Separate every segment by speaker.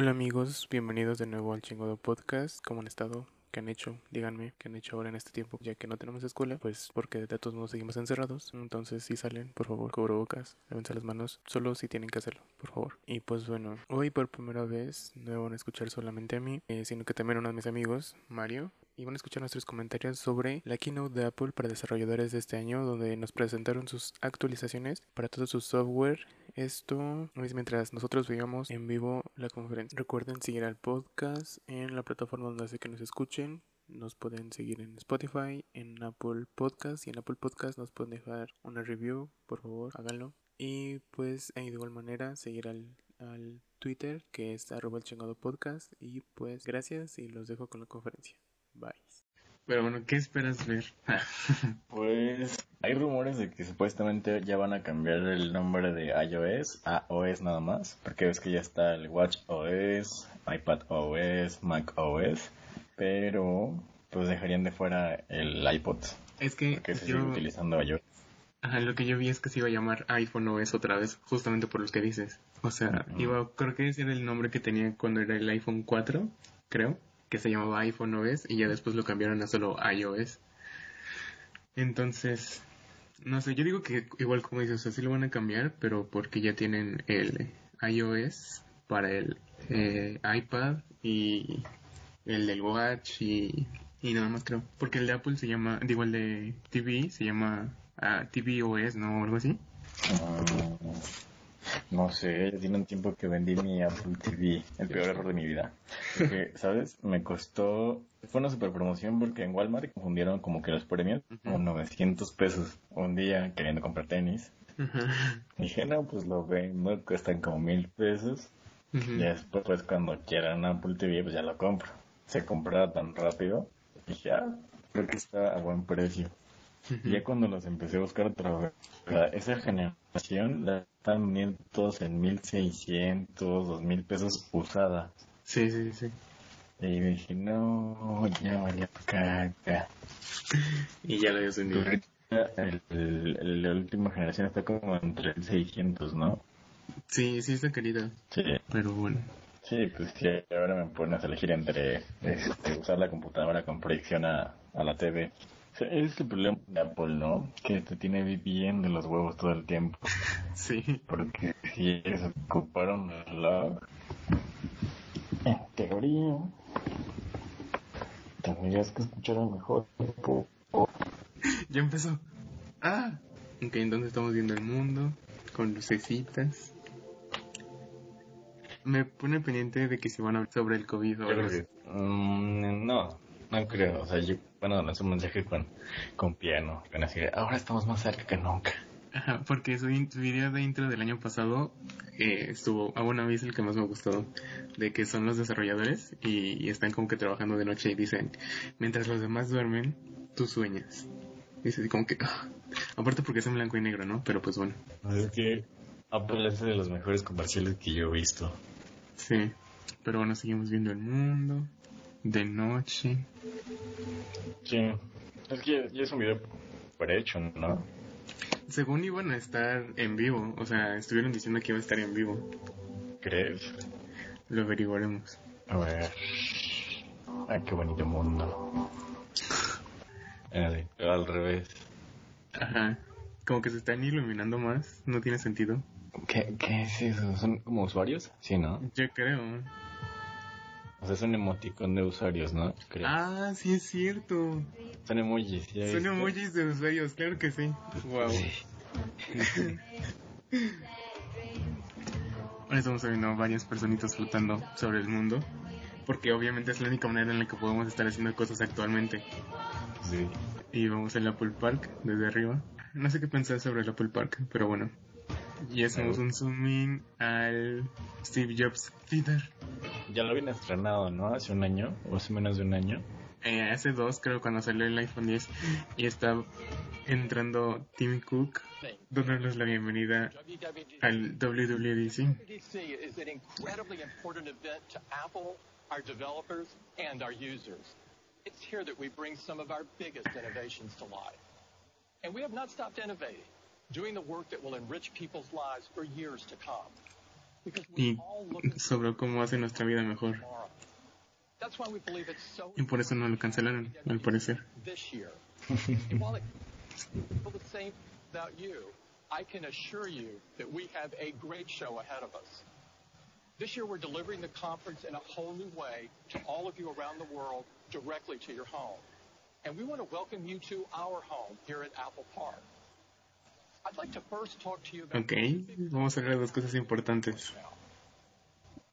Speaker 1: Hola amigos, bienvenidos de nuevo al Chingodo Podcast. ¿Cómo han estado? ¿Qué han hecho? Díganme, ¿qué han hecho ahora en este tiempo? Ya que no tenemos escuela, pues porque de todos modos seguimos encerrados. Entonces, si salen, por favor, bocas, lávense las manos, solo si tienen que hacerlo, por favor. Y pues bueno, hoy por primera vez no van a escuchar solamente a mí, eh, sino que también a uno de mis amigos, Mario, y van a escuchar nuestros comentarios sobre la keynote de Apple para desarrolladores de este año, donde nos presentaron sus actualizaciones para todo su software. Esto es mientras nosotros veíamos en vivo la conferencia. Recuerden seguir al podcast en la plataforma donde hace que nos escuchen. Nos pueden seguir en Spotify, en Apple Podcast y en Apple Podcast nos pueden dejar una review, por favor, háganlo. Y pues de igual manera seguir al, al Twitter que es arroba el chingado podcast y pues gracias y los dejo con la conferencia. Bye. Pero bueno, ¿qué esperas ver?
Speaker 2: pues hay rumores de que supuestamente ya van a cambiar el nombre de iOS a OS nada más, porque ves que ya está el Watch OS, iPad OS, Mac OS, pero pues dejarían de fuera el iPod.
Speaker 1: Es que
Speaker 2: se sigue utilizando iOS.
Speaker 1: Ajá, lo que yo vi es que se iba a llamar iPhone OS otra vez, justamente por lo que dices. O sea, iba, creo que ese era el nombre que tenía cuando era el iPhone 4, creo que se llamaba iPhone OS y ya después lo cambiaron a solo iOS. Entonces, no sé, yo digo que igual como dices, así lo van a cambiar, pero porque ya tienen el iOS para el eh, iPad y el del Watch y, y nada más creo. Porque el de Apple se llama, digo el de TV se llama uh, TV OS, ¿no? O algo así.
Speaker 2: Ah, no sé, tiene un tiempo que vendí mi Apple TV, el peor error de mi vida. Porque, ¿sabes? Me costó, fue una super promoción porque en Walmart confundieron como que los premios con 900 pesos un día queriendo comprar tenis. Dije, no, pues lo vendo, cuestan como mil pesos. Y después, pues, cuando quieran un Apple TV, pues ya lo compro. Se compraba tan rápido. Dije, ah, creo que está a buen precio. Ya cuando los empecé a buscar otra vez, esa generación la están vendiendo todos en 1600, 2000 pesos usada.
Speaker 1: Sí, sí, sí.
Speaker 2: Y dije, no, ya valía caca.
Speaker 1: y ya lo había vendido.
Speaker 2: El, la última generación está como entre el 600, ¿no?
Speaker 1: Sí, sí está querida.
Speaker 2: Sí.
Speaker 1: Pero bueno.
Speaker 2: Sí, pues sí, ahora me pones a elegir entre este, usar la computadora con proyección a, a la TV es el problema de Apple, ¿no? Que te tiene viviendo los huevos todo el tiempo.
Speaker 1: Sí.
Speaker 2: Porque si ellos ocuparon la en teoría, tendrías que escuchar mejor.
Speaker 1: Ya empezó. Ah. Ok, entonces estamos viendo el mundo con lucecitas. Me pone pendiente de que se van a hablar sobre el COVID ahora.
Speaker 2: Mm, no, no creo, o sea, yo, bueno, no es un mensaje con, con piano, con así, ahora estamos más cerca que nunca.
Speaker 1: Ajá, porque su, video de intro del año pasado eh, estuvo, a una vez el que más me gustó, de que son los desarrolladores y, están como que trabajando de noche y dicen, mientras los demás duermen, tú sueñas. Dice como que, ah, aparte porque es en blanco y negro, ¿no? Pero pues bueno.
Speaker 2: Es que Apple es de los mejores comerciales que yo he visto.
Speaker 1: Sí, pero bueno, seguimos viendo el mundo de noche.
Speaker 2: Sí, es que ya es un video prehecho, ¿no?
Speaker 1: Según iban a estar en vivo, o sea, estuvieron diciendo que iba a estar en vivo.
Speaker 2: ¿Crees?
Speaker 1: Lo averiguaremos.
Speaker 2: A ver. Ay, qué bonito mundo. al revés.
Speaker 1: Ajá. Como que se están iluminando más, no tiene sentido.
Speaker 2: ¿Qué, ¿Qué es eso? ¿Son como usuarios? Sí, ¿no?
Speaker 1: Yo creo.
Speaker 2: O sea, es un emoticón de usuarios, ¿no?
Speaker 1: Ah, sí es cierto.
Speaker 2: Son emojis,
Speaker 1: Son emojis de usuarios, claro que sí. Wow. Ahora estamos viendo varias personitas flotando sobre el mundo. Porque obviamente es la única manera en la que podemos estar haciendo cosas actualmente.
Speaker 2: Sí.
Speaker 1: Y vamos al Apple Park desde arriba. No sé qué pensar sobre el Apple Park, pero bueno. Y hacemos un zoom al Steve Jobs Theater.
Speaker 2: Ya lo habían estrenado, ¿no? Hace un año, o hace menos de un año.
Speaker 1: Eh, hace dos, creo, cuando salió el iPhone 10. Y está entrando Tim Cook, dándonos la bienvenida al WWDC. It's here that we bring some of our biggest innovations to life. And we have not stopped innovating, doing the work that will enrich people's lives for years to come. y mm. sobre cómo hace nuestra vida mejor. Y por eso no lo cancelaron, al parecer.
Speaker 3: I can assure you that we have a great show ahead of us. This year, we're delivering the conference in a whole new way to all of you around the world directly to your home. And we want to welcome you to our home here at Apple Park.
Speaker 1: Ok, vamos a hablar de dos cosas importantes.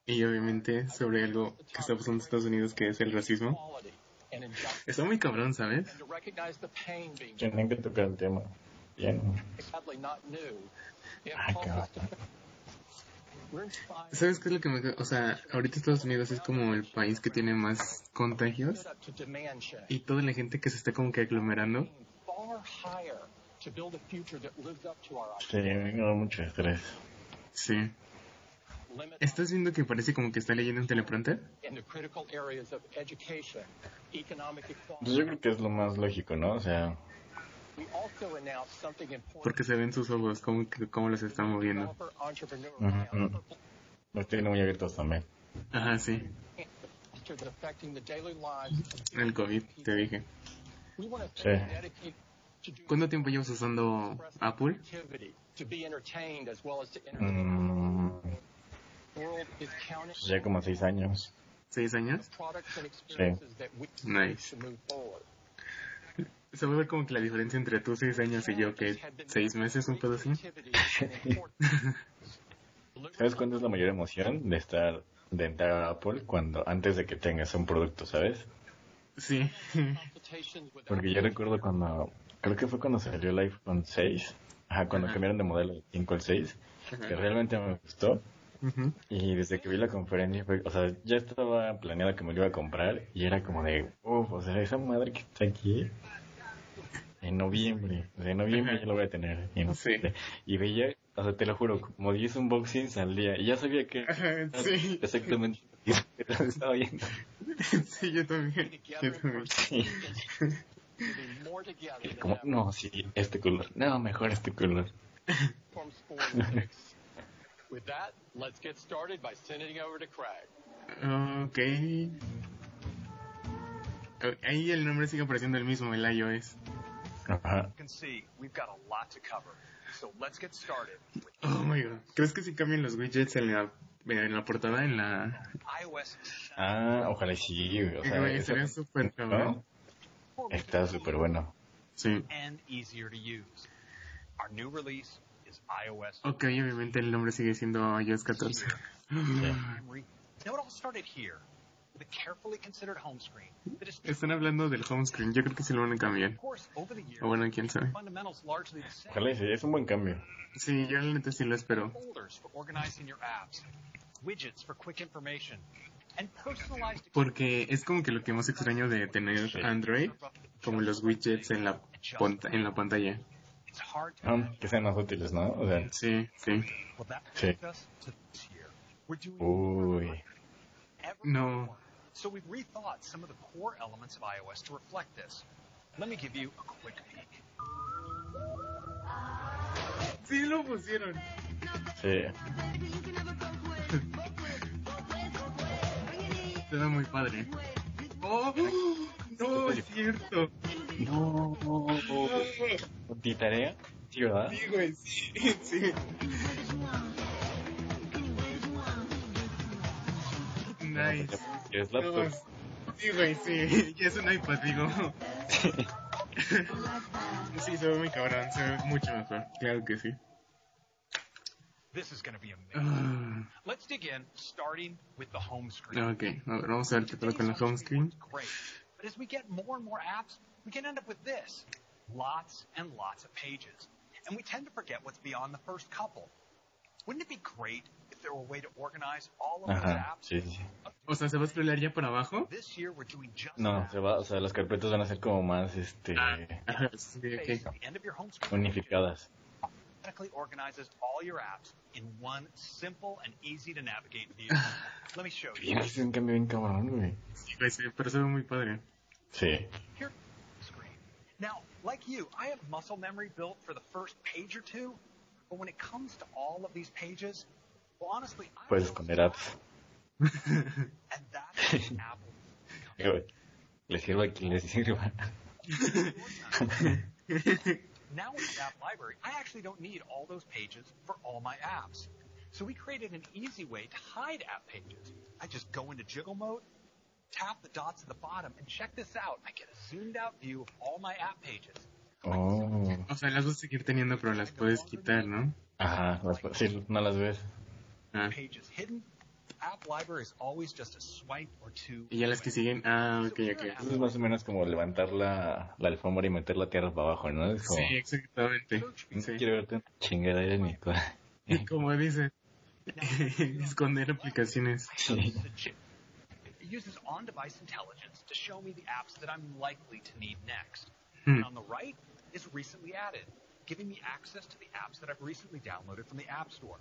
Speaker 1: Y obviamente sobre algo que está pasando en Estados Unidos, que es el racismo. Está muy cabrón, ¿sabes?
Speaker 2: Tienen que tocar el tema. Bien.
Speaker 3: inspired
Speaker 1: ¿Sabes qué es lo que me... O sea, ahorita Estados Unidos es como el país que tiene más contagios y toda la gente que se está como que aglomerando.
Speaker 3: Far higher to build a future that lives up to our
Speaker 2: Sí, me da mucho estrés.
Speaker 1: Sí. ¿Estás viendo que parece como que está leyendo un teleprompter?
Speaker 2: Pues yo creo que es lo más lógico, ¿no? O sea.
Speaker 1: Porque se ven sus ojos, cómo, cómo los está moviendo.
Speaker 2: Los tiene muy abiertos también.
Speaker 1: Ajá, sí. El COVID, te dije.
Speaker 2: Sí.
Speaker 1: ¿Cuánto tiempo llevas usando Apple?
Speaker 2: Mm, ya como seis años.
Speaker 1: ¿Seis años?
Speaker 3: we
Speaker 1: Nice. Se ver como que la diferencia entre tú seis años y yo, que seis meses, un pedo así.
Speaker 2: ¿Sabes cuándo es la mayor emoción de estar, de entrar a Apple? Cuando, antes de que tengas un producto, ¿sabes?
Speaker 1: Sí.
Speaker 2: Porque yo recuerdo cuando, creo que fue cuando salió el iPhone 6, ajá, cuando
Speaker 1: Ajá.
Speaker 2: cambiaron de modelo del 5 al 6, que realmente me gustó.
Speaker 1: Ujú.
Speaker 2: Y desde que vi la conferencia, fue, o sea, ya estaba planeado que me lo iba a comprar y era como de, uff, o sea, esa madre que está aquí en noviembre, o sea, en noviembre
Speaker 1: Ajá.
Speaker 2: ya lo voy a tener. Y, no
Speaker 1: Sí.
Speaker 2: sé, y veía, o sea, te lo juro, como 10 unboxings al día y ya sabía que
Speaker 1: Ajá, sí.
Speaker 2: exactamente estaba viendo.
Speaker 1: Sí, yo también. Yo también.
Speaker 2: Sí.
Speaker 3: Than
Speaker 2: como, no, sí, este color, no, mejor este color.
Speaker 3: Platforms four and six. With that, let's get started by sending it over to Craig.
Speaker 1: Ok. Ahí el nombre sigue apareciendo el mismo, el iOS.
Speaker 2: Ajá.
Speaker 4: you can see, we've got a lot to cover. So let's get started with
Speaker 1: Oh my god. ¿Crees que si cambian los widgets en la, en la portada? En la.
Speaker 2: Ah, ojalá sí, o sea,
Speaker 1: súper cabrón.
Speaker 2: Está súper bueno.
Speaker 1: Sí. Ok, obviamente el nombre sigue siendo iOS 14.
Speaker 4: Now it all started here with a carefully considered home screen that is,
Speaker 1: Están hablando del home screen. Yo creo que sí lo van a cambiar. O bueno, quién sabe.
Speaker 2: Ojalá y sí, es un buen cambio.
Speaker 1: Sí, yo la neta sí lo espero. Porque es como que lo que más extraño de tener Android, como los widgets en la, en la pantalla.
Speaker 2: Ah, que sean más útiles, ¿no? O sea,
Speaker 1: Sí, sí.
Speaker 2: Uy.
Speaker 1: No.
Speaker 4: So we've rethought some of the core elements of iOS to reflect this. Let me give you a quick peek.
Speaker 1: Sí lo pusieron.
Speaker 2: Sí.
Speaker 1: Ve muy padre. ¡Oh! No, es cierto.
Speaker 2: No. ¿Ti tarea? Sí, ¿verdad?
Speaker 1: Sí, güey, sí, sí. Nice.
Speaker 2: ¿Quieres laptop?
Speaker 1: sí, güey, sí. Ya es un iPad, digo. Sí, se ve muy cabrón, se ve mucho mejor. Claro que sí.
Speaker 4: This is going to be amazing.
Speaker 1: Ah,
Speaker 4: Let's dig in, starting with the home screen.
Speaker 1: ok, a ver, vamos a ver qué tal con la home screen.
Speaker 4: Great. But as we get more and more apps, we can end up with this. Lots and lots of pages. And we tend to forget what's beyond the first couple. Wouldn't it be great if there were a way to organize all of those
Speaker 2: Ajá,
Speaker 4: apps?
Speaker 2: sí, sí.
Speaker 1: O sea, ¿se va a scrollar ya para abajo?
Speaker 4: This year we're doing just
Speaker 2: No, se va, o sea, las carpetas van a ser como más, este,
Speaker 1: Ajá, sí, ok.
Speaker 4: at the end of your home screen
Speaker 2: unificadas.
Speaker 4: Automatically organizes all your apps in one simple and easy to navigate view. Let me show you.
Speaker 2: Bien, es un cambio bien cabrón, güey.
Speaker 1: Sí, güey, sí, pero se ve muy padre.
Speaker 2: Sí.
Speaker 4: Here, screen. Now, like you, I have muscle memory built for the first page or two, but when it comes to all of these pages, Well, honestly, I
Speaker 2: Puedes
Speaker 4: don't
Speaker 2: esconder apps.
Speaker 4: And that's when Apple
Speaker 2: Le sirva a quien le sirva.
Speaker 4: Now with the app library, I actually don't need all those pages for all my apps. So we created an easy way to hide app pages. I just go into jiggle mode, tap the dots at the bottom, and check this out. I get a zoomed out view of all my app pages.
Speaker 2: Oh.
Speaker 1: O sea, las vas a seguir teniendo, pero las puedes quitar, ¿no?
Speaker 2: Ajá, las, sí, no las ves.
Speaker 1: Ah.
Speaker 4: Pages hidden.
Speaker 1: Y ya las que siguen, ah, ok, ok.
Speaker 2: Eso es más o menos como levantar la, la alfombra y meter la tierra para abajo, ¿no? Es como,
Speaker 1: Sí, exactamente.
Speaker 2: no
Speaker 1: Sí.
Speaker 2: quiero verte una chingadera en mi cara.
Speaker 1: Y como dice, esconder aplicaciones.
Speaker 2: Sí.
Speaker 4: It uses on-device intelligence to show me the apps that I'm likely to need next.
Speaker 1: Hmm.
Speaker 4: And on the right is recently added, giving me access to the apps that I've recently downloaded from the App Store.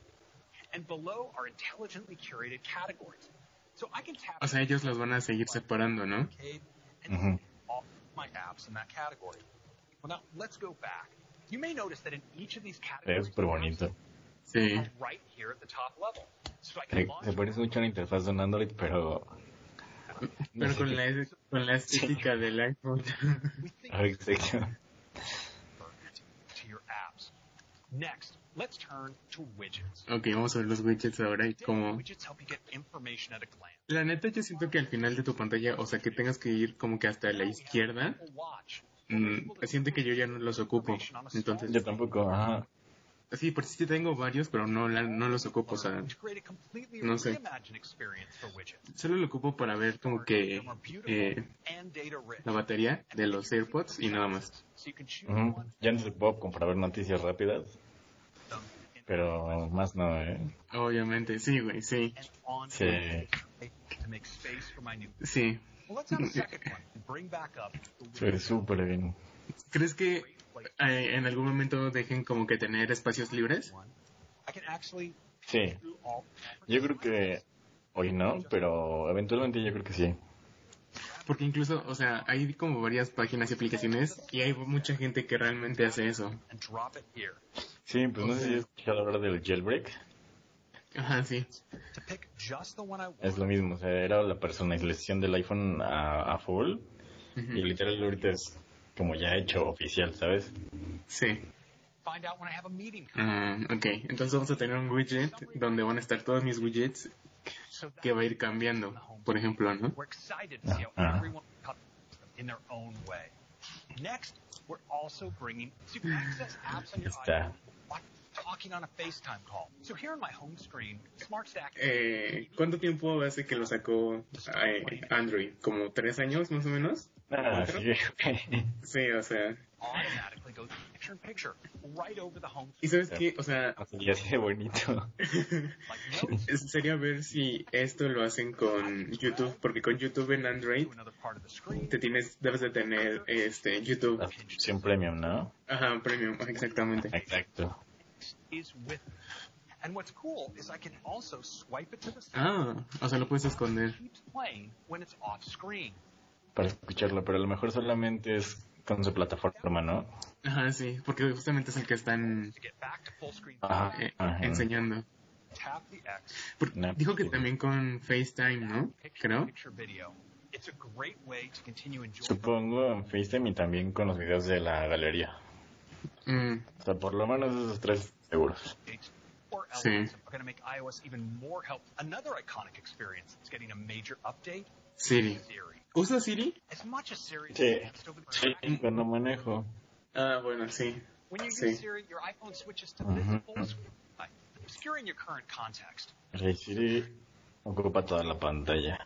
Speaker 4: And below are intelligently curated categories. So I can tap
Speaker 1: O sea, ellos las van a seguir separando, ¿no?
Speaker 4: arcade and
Speaker 2: Mhm.
Speaker 4: all my apps in that category. Well, now let's go back. You may notice that in each of these categories,
Speaker 2: súper bonito.
Speaker 1: Sí.
Speaker 4: right here at the top level. So I can
Speaker 2: Se,
Speaker 4: launch
Speaker 2: se parece mucho a una interfaz de un Android, pero...
Speaker 1: Pero con la, con la estética del iPhone.
Speaker 4: we think
Speaker 2: exacto.
Speaker 4: to your apps. Next, let's turn to widgets.
Speaker 1: ok, vamos a ver los widgets ahora y
Speaker 4: glance.
Speaker 1: La neta yo siento que al final de tu pantalla, o sea, que tengas que ir como que hasta la izquierda,
Speaker 4: Apple Watch.
Speaker 1: mm, siento que yo ya no los ocupo. Entonces,
Speaker 2: Yo tampoco, ajá.
Speaker 1: sí, por si sí tengo varios, pero no, la- no los ocupo, o sea, no sé. solo lo ocupo para ver como que eh, la batería de los AirPods y nada más.
Speaker 2: Ujú.
Speaker 4: one
Speaker 2: Ya no se puedo comprar ver noticias rápidas, pero más no, ¿eh?
Speaker 1: Obviamente, sí, güey, sí,
Speaker 2: Sí.
Speaker 1: sí.
Speaker 2: Ve súper bien.
Speaker 1: ¿Crees que eh, en algún momento dejen como que tener espacios libres?
Speaker 2: Sí, yo creo que hoy no, pero eventualmente yo creo que sí.
Speaker 1: Porque incluso, o sea, hay como varias páginas y aplicaciones y hay mucha gente que realmente hace eso.
Speaker 2: Sí, pues no sé si has escuchado hablar del jailbreak.
Speaker 1: Ajá, sí.
Speaker 2: Es lo mismo, o sea, era la personalización del iPhone a, a full y literal ahorita es como ya hecho oficial, ¿sabes?
Speaker 1: Sí. Ah, ok, entonces vamos a tener un widget donde van a estar todos mis widgets que va a ir cambiando, por ejemplo, ¿no?
Speaker 4: on your
Speaker 2: Está.
Speaker 1: Eh, ¿Cuánto tiempo hace que lo sacó eh, Android? ¿Como tres años más o menos?
Speaker 2: Ah, sí,
Speaker 1: Sí, o sea...
Speaker 4: automatically goes picture in picture right over the home
Speaker 1: ¿Y sabes qué? O sea,
Speaker 2: y así de bonito.
Speaker 1: sería ver si esto lo hacen con YouTube, porque con YouTube en Android te tienes, debes de tener este YouTube.
Speaker 2: La suscripción premium, ¿no?
Speaker 1: Ajá, premium, exactamente.
Speaker 2: Exacto.
Speaker 4: Is with me. And what's cool is I can also swipe it to the side.
Speaker 1: Ah, o sea, lo puedes esconder.
Speaker 4: It keeps playing when it's off screen.
Speaker 2: Para escucharlo, pero a lo mejor solamente es con su plataforma, ¿no?
Speaker 1: Ajá, sí, porque justamente es el que están
Speaker 2: Ajá.
Speaker 1: eh,
Speaker 2: Ajá.
Speaker 1: enseñando.
Speaker 4: tap the X.
Speaker 1: Por-
Speaker 2: No,
Speaker 1: dijo que también con FaceTime, ¿no? Creo.
Speaker 4: Picture video. It's a great way to continue enjoying
Speaker 2: Supongo en FaceTime y también con los videos de la galería.
Speaker 1: Mm,
Speaker 2: O sea, por lo menos esos tres seguros.
Speaker 4: updates or
Speaker 1: Sí.
Speaker 4: elements are going to make iOS even more helpful. Another iconic experience is getting a major update.
Speaker 1: Siri.
Speaker 4: Siri.
Speaker 1: ¿Usa Siri?
Speaker 4: As much as Siri is
Speaker 2: Sí. Sí, cuando manejo.
Speaker 1: Ah, bueno, sí.
Speaker 4: When you
Speaker 1: Sí.
Speaker 4: use Siri, your iPhone switches to visible screen, time, obscuring your current context.
Speaker 2: El Siri ocupa toda la pantalla.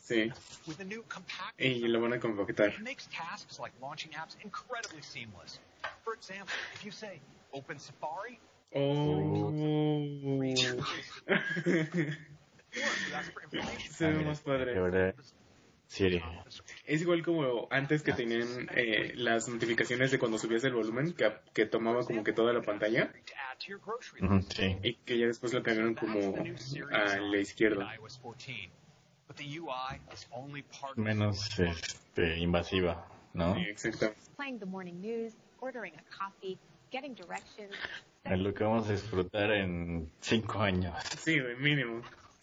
Speaker 1: Sí.
Speaker 4: With the new compact
Speaker 1: Y lo van a compactar.
Speaker 4: it makes tasks like launching apps incredibly seamless. For example, if you say open Safari,
Speaker 1: Oh. Se ve más
Speaker 2: Y
Speaker 1: padre.
Speaker 2: Siri.
Speaker 1: Es igual como antes que tenían eh, las notificaciones de cuando subías el volumen, que, que tomaba como que toda la pantalla.
Speaker 2: Sí.
Speaker 1: y que ya después lo cambiaron como a la izquierda.
Speaker 4: in iOS 14. But the UI is only part of the
Speaker 2: Menos este, invasiva, ¿no?
Speaker 1: Sí, exacto.
Speaker 2: Es lo que vamos a disfrutar en cinco años.
Speaker 1: Sí, güey, mínimo.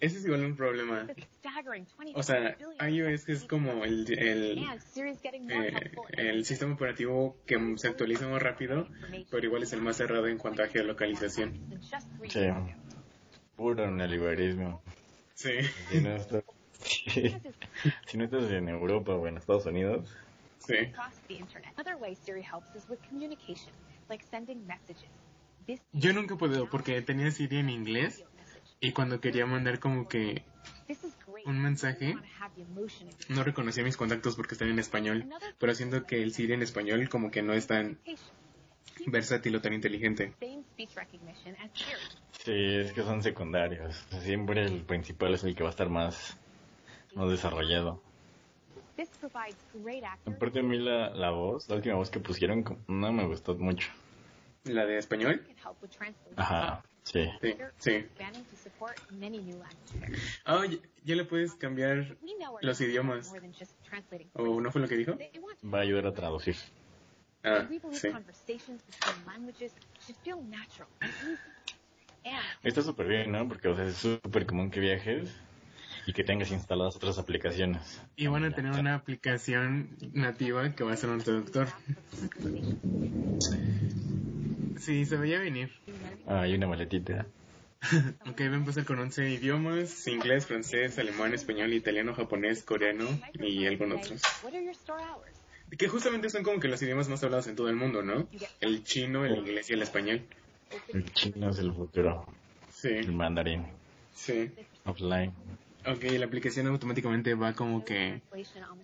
Speaker 1: Ese es igual un problema.
Speaker 5: The staggering 20
Speaker 1: O sea, iOS es como el, el, eh, el sistema operativo que se actualiza más rápido, pero igual es el más cerrado en cuanto a geolocalización.
Speaker 2: Sí. Puro neoliberalismo.
Speaker 1: Sí.
Speaker 2: Si no, estás, si no estás en Europa o en Estados Unidos,
Speaker 1: Sí. Yo nunca he podido porque tenía Siri en inglés y cuando quería mandar como que un mensaje, no reconocía mis contactos porque están en español, pero siento que el Siri en español como que no es tan versátil o tan inteligente.
Speaker 2: Sí, es que son secundarios. Siempre el principal es el que va a estar más, más desarrollado. Aparte a mí la, la voz, la última voz que pusieron, no me gustó mucho.
Speaker 1: ¿La de español?
Speaker 2: Ajá, sí.
Speaker 1: Sí, sí.
Speaker 5: Languages.
Speaker 1: Ah, ya, ya le puedes cambiar los idiomas. ¿O no fue lo que dijo?
Speaker 2: Va a ayudar a traducir.
Speaker 1: Ah, sí.
Speaker 5: conversations between languages should feel natural and easy. And
Speaker 2: Está súper bien, ¿no? Porque o sea, es súper común que viajes y que tengas instaladas otras aplicaciones.
Speaker 1: Y van a tener una aplicación nativa que va a ser un traductor. Sí, se veía venir.
Speaker 2: Ah, hay una maletita.
Speaker 1: Ok, va a empezar con 11 idiomas, inglés, francés, alemán, español, italiano, japonés, coreano y algunos otros.
Speaker 5: What are your store hours?
Speaker 1: Que justamente son como que los idiomas más hablados en todo el mundo, ¿no? El chino, el inglés y el español.
Speaker 2: El chino es el futuro. El
Speaker 1: Sí,
Speaker 2: mandarín.
Speaker 1: sí.
Speaker 2: Offline.
Speaker 1: Ok, la aplicación automáticamente va como que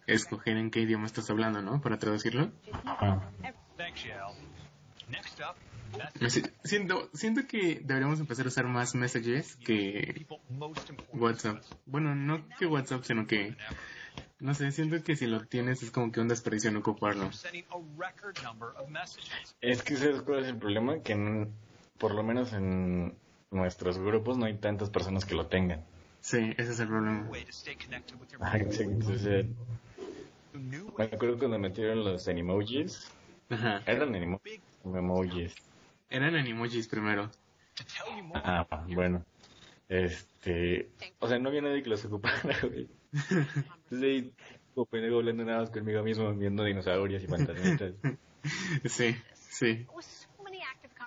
Speaker 1: escoger en qué idioma estás hablando, ¿no? Para traducirlo.
Speaker 2: Ajá.
Speaker 1: Siento, siento que deberíamos empezar a usar más messages que. WhatsApp. Bueno, no que WhatsApp, sino que, no sé, siento que si lo tienes es como que un desperdicio no ocuparlo.
Speaker 2: Es que ¿sabes cuál es el problema? Que en- por lo menos en nuestros grupos no hay tantas personas que lo tengan.
Speaker 1: Sí, ese es el problema.
Speaker 2: Me acuerdo cuando metieron los animojis.
Speaker 1: Ajá.
Speaker 2: Eran emojis.
Speaker 1: Eran animojis primero.
Speaker 2: Ah, bueno. Este. O sea, no había nadie que los ocupara, güey. Entonces ahí, como pendejo hablando nada más conmigo mismo, viendo dinosaurios y fantasmitas.
Speaker 1: Sí, sí.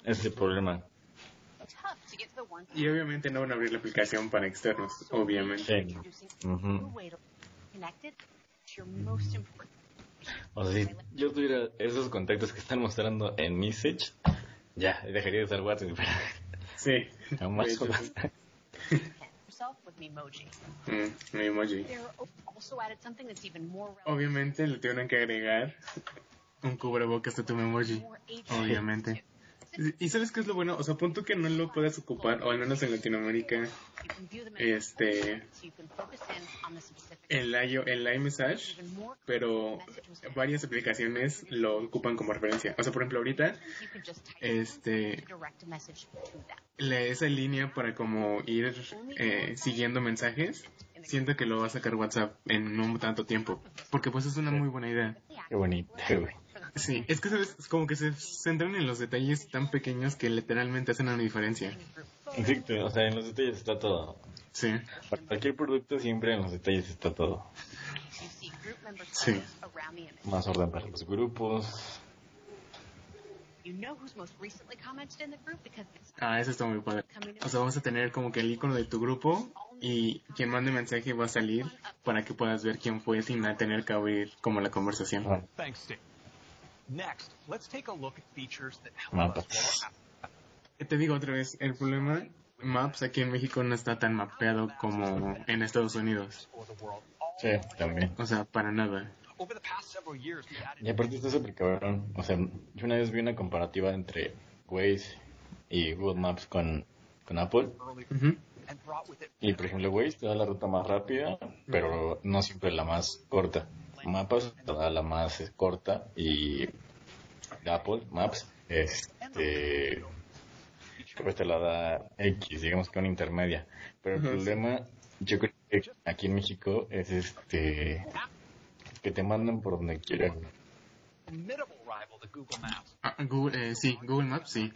Speaker 2: Ese es el problema.
Speaker 1: Y obviamente no van a abrir la aplicación para externos, obviamente.
Speaker 2: Sí.
Speaker 5: most important.
Speaker 2: O sea, si yo tuviera esos contactos que están mostrando en Message, ya, dejaría de usar WhatsApp, pero
Speaker 1: Sí.
Speaker 5: Memoji.
Speaker 1: Mm, mi emoji.
Speaker 5: Relevant,
Speaker 1: Obviamente le tienen que agregar un cubrebocas a tu
Speaker 5: age
Speaker 1: Obviamente. ¿Y sabes qué es lo bueno? O sea, punto que no lo puedas ocupar, o al menos en Latinoamérica, este, el, IO, el iMessage, pero varias aplicaciones lo ocupan como referencia. O sea, por ejemplo, ahorita, este, la- esa línea para como ir eh, siguiendo mensajes, siento que lo va a sacar WhatsApp en no tanto tiempo. Porque pues es una muy buena idea.
Speaker 2: Qué bonito, güey.
Speaker 1: Sí, es que ¿sabes? Es como que se centran en los detalles tan pequeños que literalmente hacen una diferencia.
Speaker 2: Exacto, o sea, en los detalles está todo.
Speaker 1: Sí,
Speaker 2: Para cualquier producto siempre en los detalles está todo.
Speaker 1: Sí.
Speaker 2: Más orden para los grupos.
Speaker 1: Ah, eso está muy padre. O sea, vamos a tener como que el icono de tu grupo y quien mande mensaje va a salir para que puedas ver quién fue sin tener que abrir como la conversación.
Speaker 2: Ah,
Speaker 4: Thanks, Steve. Next, let's take a look at features that help
Speaker 2: Mapas.
Speaker 4: us while we're
Speaker 1: Te digo otra vez, el problema, Maps aquí en México no está tan mapeado como en Estados Unidos.
Speaker 2: Sí, también.
Speaker 1: O sea, para nada.
Speaker 4: over the past several years, we added
Speaker 2: Y aparte está súper cabrón. O sea, yo una vez vi una comparativa entre Waze y Google Maps con, con Apple.
Speaker 4: it
Speaker 2: Y por ejemplo, Waze te da la ruta más rápida, pero no siempre la más corta. Mapas te da la más corta y Apple Maps, este, pues te la da X, digamos que una intermedia. Pero el problema, yo creo que aquí en México es este, que te mandan por donde quieran.
Speaker 4: Google.
Speaker 1: Ah, eh, sí, Google Maps, sí.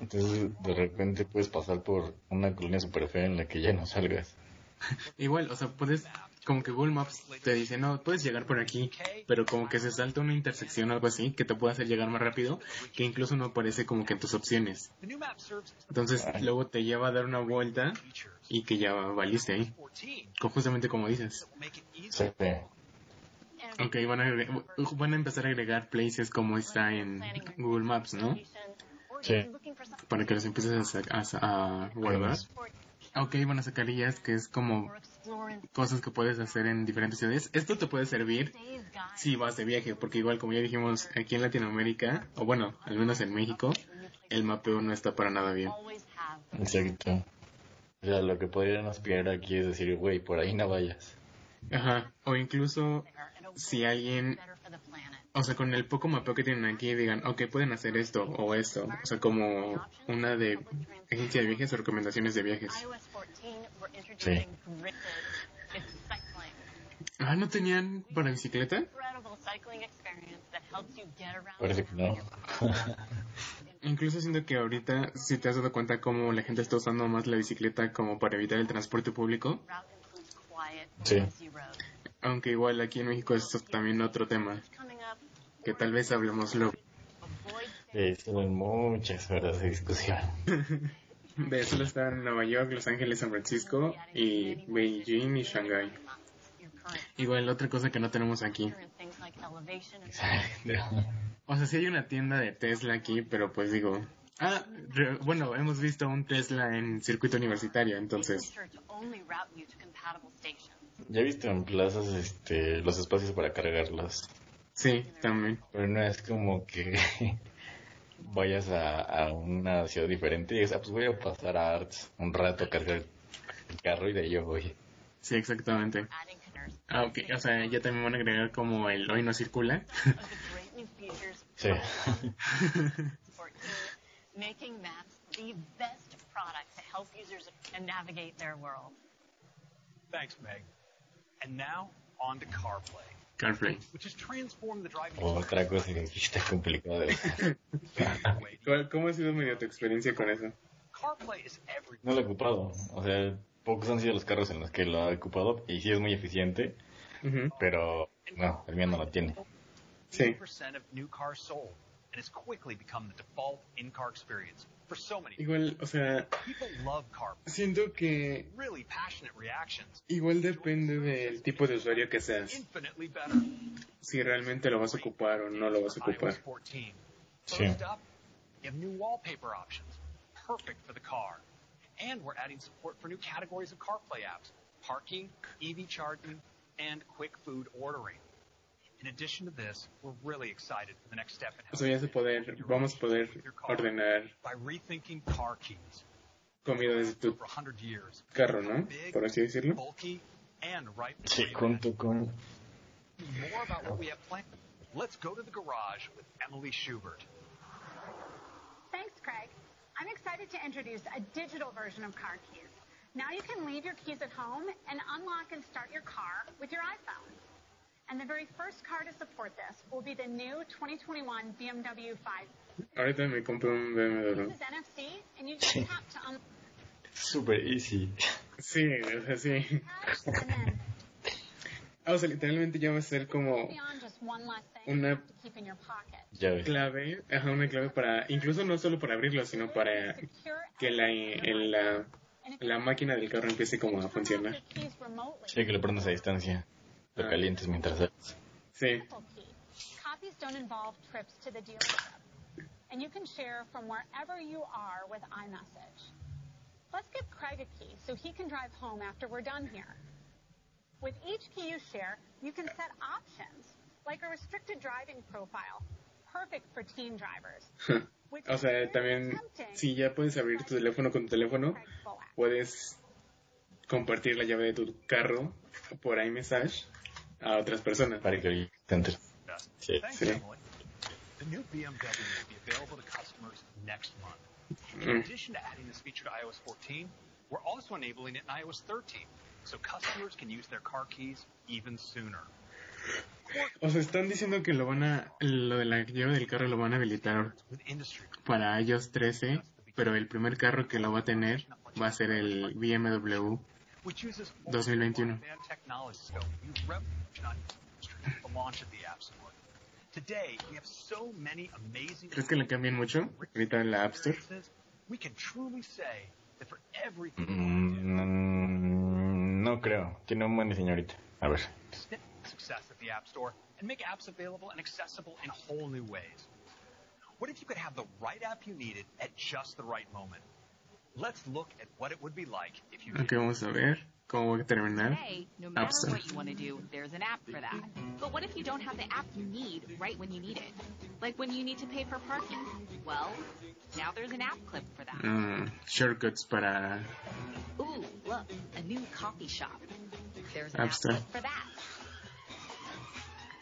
Speaker 2: Entonces, de repente puedes pasar por una colonia super fea en la que ya no salgas.
Speaker 1: Igual, o sea, puedes, como que Google Maps te dice, no, puedes llegar por aquí, pero como que se salta una intersección o algo así que te puede hacer llegar más rápido, que incluso no aparece como que en tus opciones. Entonces, luego te lleva a dar una vuelta y que ya valiste ahí,
Speaker 4: 14
Speaker 1: co- justamente como dices.
Speaker 2: Sí.
Speaker 1: Ok, van a, van a empezar a agregar places como está en Google Maps, ¿no?
Speaker 2: Sí.
Speaker 1: Para que los empieces a, a- a guardar. Ok, van a sacar IAs, que es como cosas que puedes hacer en diferentes ciudades. Esto te puede servir si vas de viaje, porque igual como ya dijimos, aquí en Latinoamérica, o bueno, al menos en México, el mapeo no está para nada bien.
Speaker 2: Exacto. O sea, lo que podrían aspirar aquí es decir, güey, por ahí no vayas.
Speaker 1: Ajá, o incluso si alguien, o sea, con el poco mapeo que tienen aquí, digan, ok, pueden hacer esto o esto, o sea, como una de agencia de viajes o recomendaciones de viajes.
Speaker 2: Sí.
Speaker 1: Ah, ¿no tenían para bicicleta?
Speaker 2: Parece que no.
Speaker 1: Incluso siento que ahorita, si te has dado cuenta cómo la gente está usando más la bicicleta como para evitar el transporte público,
Speaker 2: Sí.
Speaker 1: Aunque igual aquí en México es también otro tema, que tal vez hablemos luego.
Speaker 2: Sí, son muchas horas de discusión.
Speaker 1: De solo están Nueva York, Los Ángeles, San Francisco y Beijing y Shanghai. Igual otra cosa que no tenemos aquí. O sea, sí hay una tienda de Tesla aquí, pero pues digo... Ah, re- bueno, hemos visto un Tesla en circuito universitario, entonces...
Speaker 2: Ya he visto en plazas este, los espacios para cargarlos.
Speaker 1: Sí, también.
Speaker 2: Pero no es como que vayas a, a una ciudad diferente y digas, ah, pues voy a pasar a Arts un rato a cargar el carro y de ahí yo voy.
Speaker 1: Sí, exactamente. Ah, ok. O sea, ya también van a agregar como el hoy no circula.
Speaker 2: Sí.
Speaker 6: making maps the best product to help users and navigate their world.
Speaker 4: Thanks, Meg. And now, on to CarPlay,
Speaker 1: CarPlay.
Speaker 4: which has transformed the driving
Speaker 2: Otra cosa que está complicado de usar.
Speaker 4: experience.
Speaker 1: ¿Cuál- ¿Cómo ha sido medio tu experiencia con eso?
Speaker 4: CarPlay is every
Speaker 2: No lo he ocupado. O sea, pocos han sido los carros en los que lo he ocupado y sí es muy eficiente, pero no, el mío no lo tiene.
Speaker 1: Sí.
Speaker 4: 80% of new cars sold, and has quickly become the default in-car experience for so many.
Speaker 1: Igual, o sea,
Speaker 4: People love CarPlay.
Speaker 1: siento que
Speaker 4: Really passionate reactions.
Speaker 1: igual depende del tipo de usuario que seas. Si realmente lo vas a ocupar o no lo vas a ocupar.
Speaker 4: iOS 14.
Speaker 2: Sí.
Speaker 4: First up, you have new wallpaper options, perfect for the car. And we're adding support for new categories of CarPlay apps, parking, EV charging, and quick food ordering. In addition to this, we're really excited for the next step in
Speaker 1: O sea, ya se poder, vamos a poder ordenar
Speaker 4: by rethinking car keys.
Speaker 1: comida desde tu
Speaker 4: For 100 years,
Speaker 1: carro, ¿no? Por así decirlo.
Speaker 4: bulky, and right
Speaker 2: Sí,
Speaker 4: for you.
Speaker 2: junto con...
Speaker 4: More about what we have planned. Let's go to the garage with Emily Schubert.
Speaker 7: Thanks, Craig. I'm excited to introduce a digital version of car keys. Now you can leave your keys at home and unlock and start your car with your iPhone. And the very first car to support this will be the new 2021 BMW 5.
Speaker 1: Ahorita me compré un BMW.
Speaker 7: This is NFC, and you just tap to unlock
Speaker 2: Super easy.
Speaker 1: Sí, o sea, sí.
Speaker 7: and then
Speaker 1: Ah, o sea, literalmente ya va a ser como Una- clave, ajá, una clave para, incluso no solo para abrirlo, sino para que la, la, la máquina del carro empiece como a funcionar.
Speaker 2: Sí, que lo prendas a distancia. Lo
Speaker 1: Ah.
Speaker 2: calientes mientras haces.
Speaker 1: Sí,
Speaker 7: Apple Key. Copies don't involve trips to the dealership. And you can share from wherever you are with iMessage. Let's give Craig a key so he can drive home after we're done here. With each key you share, you can set options, like a restricted driving profile, perfect for teen drivers.
Speaker 1: o sea,
Speaker 7: very
Speaker 1: también si ya puedes abrir tu teléfono con tu teléfono, puedes compartir la llave de tu carro por iMessage a otras personas.
Speaker 2: Para que te entres. Sí.
Speaker 1: Sí.
Speaker 4: Emily. The new BMW will be available to customers next month. In
Speaker 1: Mm.
Speaker 4: addition to adding this feature to iOS 14, we're also enabling it in iOS 13, so customers can use their car keys even sooner.
Speaker 1: O sea, están diciendo que lo van a, lo de la llave del carro lo van a habilitar para iOS 13, pero el primer carro que lo va a tener va a ser el BMW.
Speaker 4: Which uses
Speaker 1: 2021.
Speaker 4: advanced technology to use revolutionized industry, the launch of the App Store. Today, we have so many amazing
Speaker 1: ¿Crees que le cambien mucho ahorita en la App Store?
Speaker 4: experiences, we can truly say that for everything
Speaker 2: Mm, no creo. Tiene un buen diseño ahorita. A ver.
Speaker 4: success at the App Store and make apps available and accessible in whole new ways. What if you could have the right app you needed at just the right moment?
Speaker 1: Ok, vamos a ver cómo va a terminar.
Speaker 8: Today, no
Speaker 1: App
Speaker 8: matter
Speaker 1: Store.
Speaker 8: what you want to do, there's an app for that.
Speaker 5: But what if you don't have the app you need right when you need it? Like when you need to pay for parking.
Speaker 8: Well, now there's an app clip for that.
Speaker 1: Mm, shortcuts para...
Speaker 8: Ooh, look, a new coffee shop. There's an
Speaker 1: App
Speaker 8: app
Speaker 1: Store.
Speaker 8: clip for that.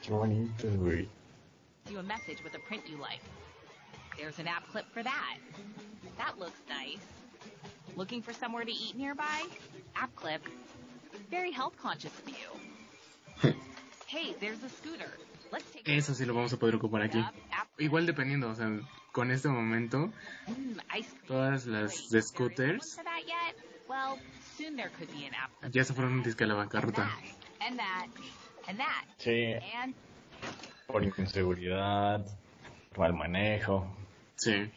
Speaker 2: Qué bonito, güey.
Speaker 8: Do a message with a print you like. There's an app clip for that. That looks nice. Looking for somewhere to eat nearby? App clip. Very health conscious of you. hey, there's a scooter. Let's take
Speaker 1: Eso sí lo vamos a poder ocupar aquí.
Speaker 8: Up, app clip.
Speaker 1: Igual dependiendo, o sea, con este momento,
Speaker 8: Mm, ice cream.
Speaker 1: todas las
Speaker 8: Great.
Speaker 1: de
Speaker 8: There isn't one
Speaker 1: scooters
Speaker 8: for that yet? Well, soon there could be an app clip
Speaker 1: ya
Speaker 8: for
Speaker 1: se fueron un disque a la bancarrota.
Speaker 8: that, and that, and that,
Speaker 2: Sí,
Speaker 8: and
Speaker 2: por inseguridad, mal manejo.
Speaker 1: Sí.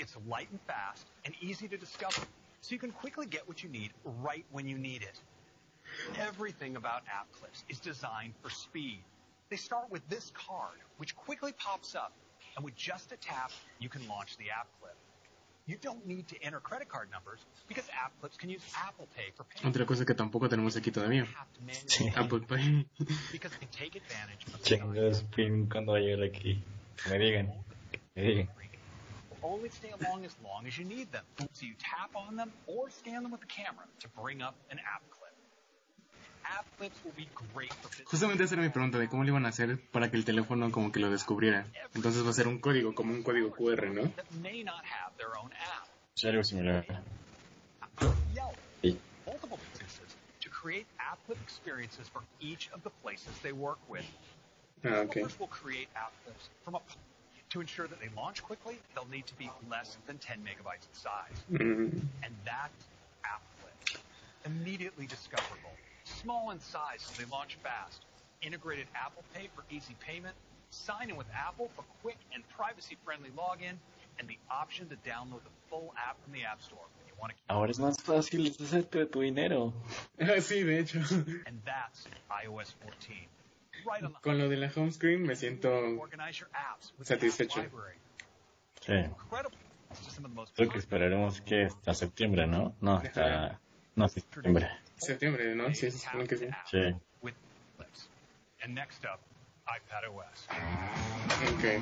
Speaker 4: It's light and fast and easy to discover, so you can quickly get what you need right when you need it. Everything about app clips is designed for speed. They start with this card, which quickly pops up, and with just a tap, you can launch the app clip. You don't need to enter credit card numbers because app clips can use Apple Pay for payment.
Speaker 1: Otra cosa que tampoco tenemos aquí todavía.
Speaker 4: You have to manually
Speaker 2: Sí.
Speaker 1: Apple Pay.
Speaker 4: because they take advantage of the
Speaker 2: Chingados, pin cuando vaya aquí. Me digan. Me digan.
Speaker 4: Only stay along as long as you need them. So you tap on them or scan them with the camera to bring up an app clip. App clips will be great for.
Speaker 1: Justamente esa era mi pregunta de cómo le iban a hacer para que el teléfono como que lo descubriera. Entonces va a ser un código, como un código QR, ¿no?
Speaker 4: may not have their own app.
Speaker 2: Sí, algo similar. Sí.
Speaker 4: multiple businesses to create app clip experiences for each of the places they work with.
Speaker 1: Ah, ok.
Speaker 4: Developers will create app clips from a to ensure that they launch quickly. They'll need to be less than 10 megabytes in size.
Speaker 1: Mm,
Speaker 4: and that app clip. Immediately discoverable. Small in size so they launch fast. Integrated Apple Pay for easy payment. Sign in with Apple for quick and privacy friendly login. And the option to download the full app from the App Store when you want to keep
Speaker 2: Ahora es más fácil deshacerte de tu dinero.
Speaker 1: Sí, de hecho.
Speaker 4: And that's iOS 14.
Speaker 1: Con lo de la home screen me siento... Satisfecho.
Speaker 4: library.
Speaker 2: Sí. Creo que esperaremos que hasta septiembre, ¿no? No, hasta... No, septiembre.
Speaker 1: Septiembre, ¿no? Sí, se supone que sí.
Speaker 2: Sí.
Speaker 4: with clips. And next up, iPad OS.
Speaker 1: Ok.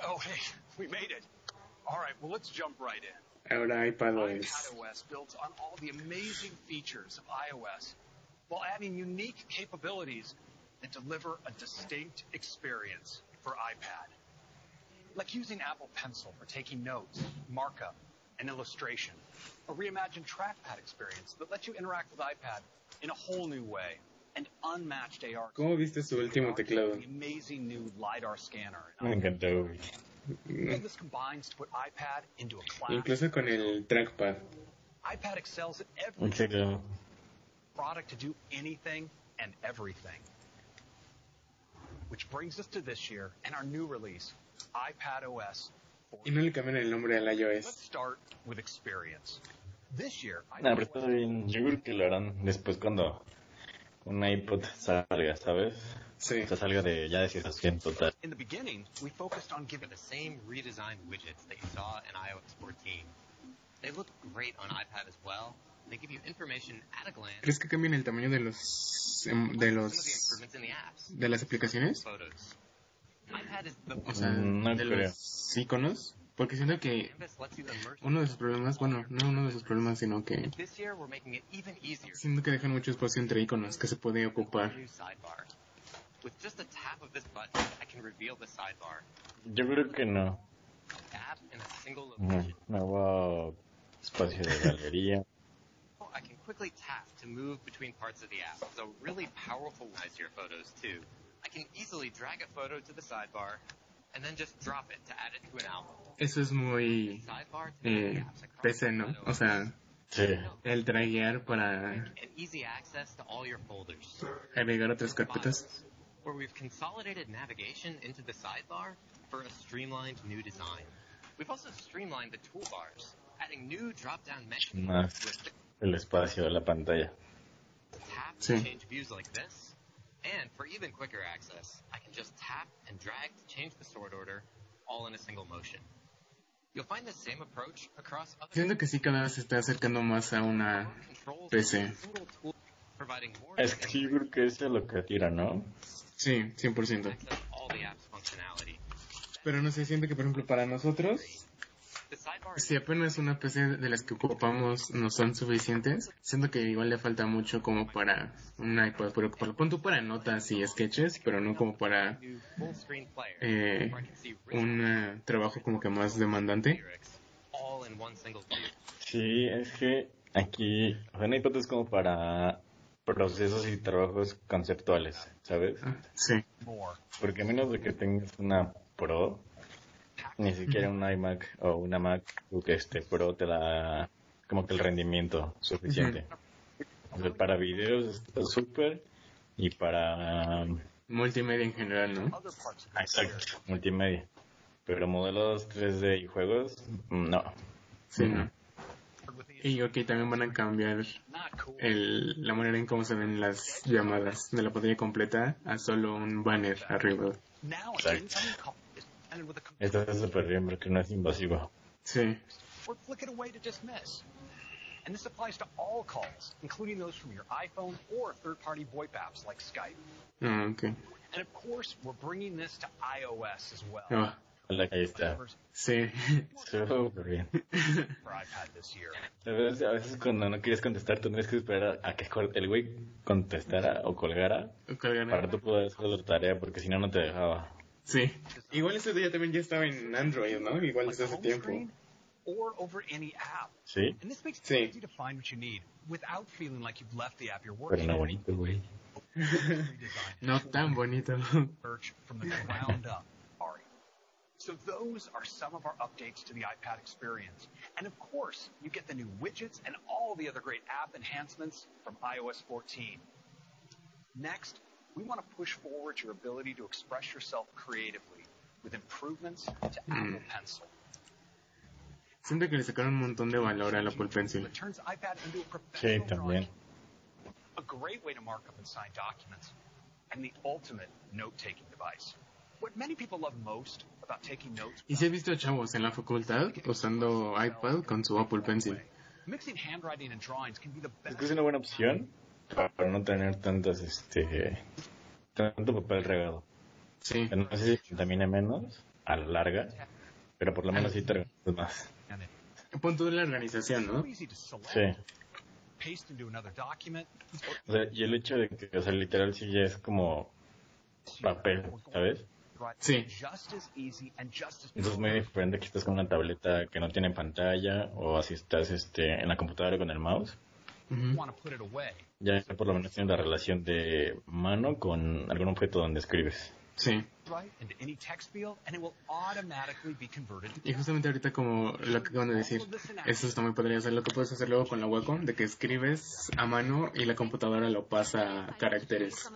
Speaker 4: Oh, hey, we made it. All right, well, let's jump right in.
Speaker 1: Ahora iPad
Speaker 4: iPad
Speaker 1: OS.
Speaker 4: OS builds on all the amazing features of iOS while adding unique capabilities that deliver a distinct experience for iPad. Like using Apple Pencil for taking notes, markup, and illustration. A reimagined trackpad experience that lets you interact with iPad in a whole new way. An unmatched AR.
Speaker 1: ¿Cómo viste su último teclado?
Speaker 4: The amazing new LiDAR scanner.
Speaker 2: Me encantó,
Speaker 4: class.
Speaker 1: Incluso con el trackpad.
Speaker 4: iPad excels at every
Speaker 2: Exacto.
Speaker 4: product to do anything and everything. Which brings us to this year and our new release, iPad OS. 4.
Speaker 1: Y no le cambian el nombre al
Speaker 4: Let's
Speaker 1: iOS.
Speaker 4: start with experience. This year,
Speaker 2: No, pero está bien. Yo creo que lo harán después cuando un iPod salga, ¿sabes?
Speaker 1: Sí.
Speaker 2: O sea, salga de ya de situación total.
Speaker 4: in the beginning, we focused on giving
Speaker 9: the same redesigned widgets that you saw in iOS 14. They look great on iPad as well. They give you information at a glance.
Speaker 1: ¿Crees que cambien el tamaño de los em, de los de las aplicaciones? O sea,
Speaker 2: no
Speaker 1: de
Speaker 2: creo.
Speaker 1: los iconos, porque siento que uno de sus problemas, bueno, no uno de sus problemas, sino que siento que dejan mucho espacio entre iconos que se puede ocupar.
Speaker 9: New sidebar. With just a tap of this button, I can reveal the sidebar.
Speaker 2: Yo creo que no.
Speaker 9: Add in a single
Speaker 2: Ujú.
Speaker 9: location.
Speaker 2: Nuevo espacio de galería.
Speaker 9: I can quickly tap to move between parts of the app. So really powerful organize your photos too. I can easily drag a photo to the sidebar and then just drop it to add it to an album.
Speaker 1: Eso es muy
Speaker 9: Sidebar to
Speaker 1: eh,
Speaker 9: apps across
Speaker 1: PC, ¿no? O sea,
Speaker 2: Sí.
Speaker 1: el draguear para
Speaker 9: and easy access to all your folders.
Speaker 1: agregar otras carpetas.
Speaker 9: Where we've consolidated navigation into the sidebar for a streamlined new design. We've also streamlined the toolbars, adding new drop-down menus
Speaker 2: Más el espacio de la pantalla.
Speaker 9: tap
Speaker 1: Sí.
Speaker 9: to change views like this. And for even quicker access, I can just tap and drag to change the sort order, all in a single motion. You'll find the same approach across other
Speaker 1: Siento que sí cada vez se está acercando más a una PC.
Speaker 9: and a single tool, providing more
Speaker 2: Es que yo creo que eso es lo que tira, ¿no?
Speaker 1: Sí, 100%.
Speaker 9: access all the app's functionality.
Speaker 1: Pero no sé, siento que por ejemplo para nosotros, si apenas una PC de las que ocupamos no son suficientes, siento que igual le falta mucho como para un iPad, pero para, pon tú para notas y sketches, pero no como para eh, un trabajo como que más demandante.
Speaker 2: Sí, es que aquí, o sea, un iPad es como para procesos y trabajos conceptuales, ¿sabes?
Speaker 1: Ah, Sí.
Speaker 2: Porque a menos de que tengas una Pro, ni siquiera un iMac o una Mac que este Pro te da como que el rendimiento suficiente. O sea, para videos está súper y para um,
Speaker 1: multimedia en general, ¿no?
Speaker 2: Exacto, multimedia. Pero modelos 3D y juegos, no.
Speaker 1: Sí, ¿no? Y ok, también van a cambiar el, la manera en cómo se ven las llamadas de la pantalla completa a solo un banner arriba.
Speaker 2: Exacto. Esto está súper bien porque no es invasivo.
Speaker 1: Sí.
Speaker 4: And this applies to all calls, including those from your iPhone or third-party VoIP apps like Skype.
Speaker 1: ah, ok.
Speaker 4: And of course, we're bringing this to iOS as well.
Speaker 1: Ah,
Speaker 2: Hola, ahí está.
Speaker 1: sí,
Speaker 2: Súper bien. A veces, a veces cuando no quieres contestar, tendrías que esperar a que el güey contestara o colgara
Speaker 1: Colgar-
Speaker 2: para tú poder hacer la tarea porque si no, no te dejaba.
Speaker 1: Sí. Igual ese día también ya estaba en Android, ¿no? Igual desde hace tiempo.
Speaker 4: or over any app.
Speaker 2: ¿Sí?
Speaker 4: And this makes it
Speaker 1: Sí.
Speaker 4: easy to find what you need without feeling like you've left the app you're
Speaker 2: Pero
Speaker 4: working
Speaker 2: no
Speaker 4: on.
Speaker 2: bonito, güey.
Speaker 1: No tan bonito.
Speaker 4: search from the ground up. Ari. So those are some of our updates to the iPad experience. And of course, you get the new widgets and all the other great app enhancements from iOS 14. Next, we want to push forward your ability to express yourself creatively with improvements to Apple hmm. Pencil.
Speaker 1: Siento que le sacaron un montón de valor al Apple Pencil.
Speaker 4: That turns iPad into a
Speaker 2: Sí,
Speaker 4: professional
Speaker 2: también.
Speaker 4: drawing a great way to mark up and sign documents, and the ultimate note-taking device. What many people love most about taking notes
Speaker 1: Y si he visto chavos en la facultad usando iPad con su Apple Pencil.
Speaker 4: mixing handwriting and drawings can be the
Speaker 2: Es
Speaker 4: best.
Speaker 2: que es una buena opción para no tener tantas, este, tanto papel regado.
Speaker 1: Sí.
Speaker 2: No sé si contamina menos a la larga, pero por lo menos sí te organizas más.
Speaker 1: Punto de la organización, ¿no?
Speaker 4: easy to select,
Speaker 2: Sí.
Speaker 4: paste into another document,
Speaker 2: O sea, y el hecho de que, o sea, literal sí ya es como papel, ¿sabes?
Speaker 1: Sí.
Speaker 2: Entonces es muy diferente que estás con una tableta que no tiene pantalla o así estás este, en la computadora con el mouse.
Speaker 4: It away.
Speaker 2: Ya por lo menos tienes la relación de mano con algún objeto donde escribes.
Speaker 1: Sí.
Speaker 4: Right into any text field, and it will automatically be converted.
Speaker 1: Y justamente ahorita como lo que acaban de decir, eso también podría ser lo que puedes hacer luego con la Wacom, de que escribes a mano y la computadora lo pasa a caracteres.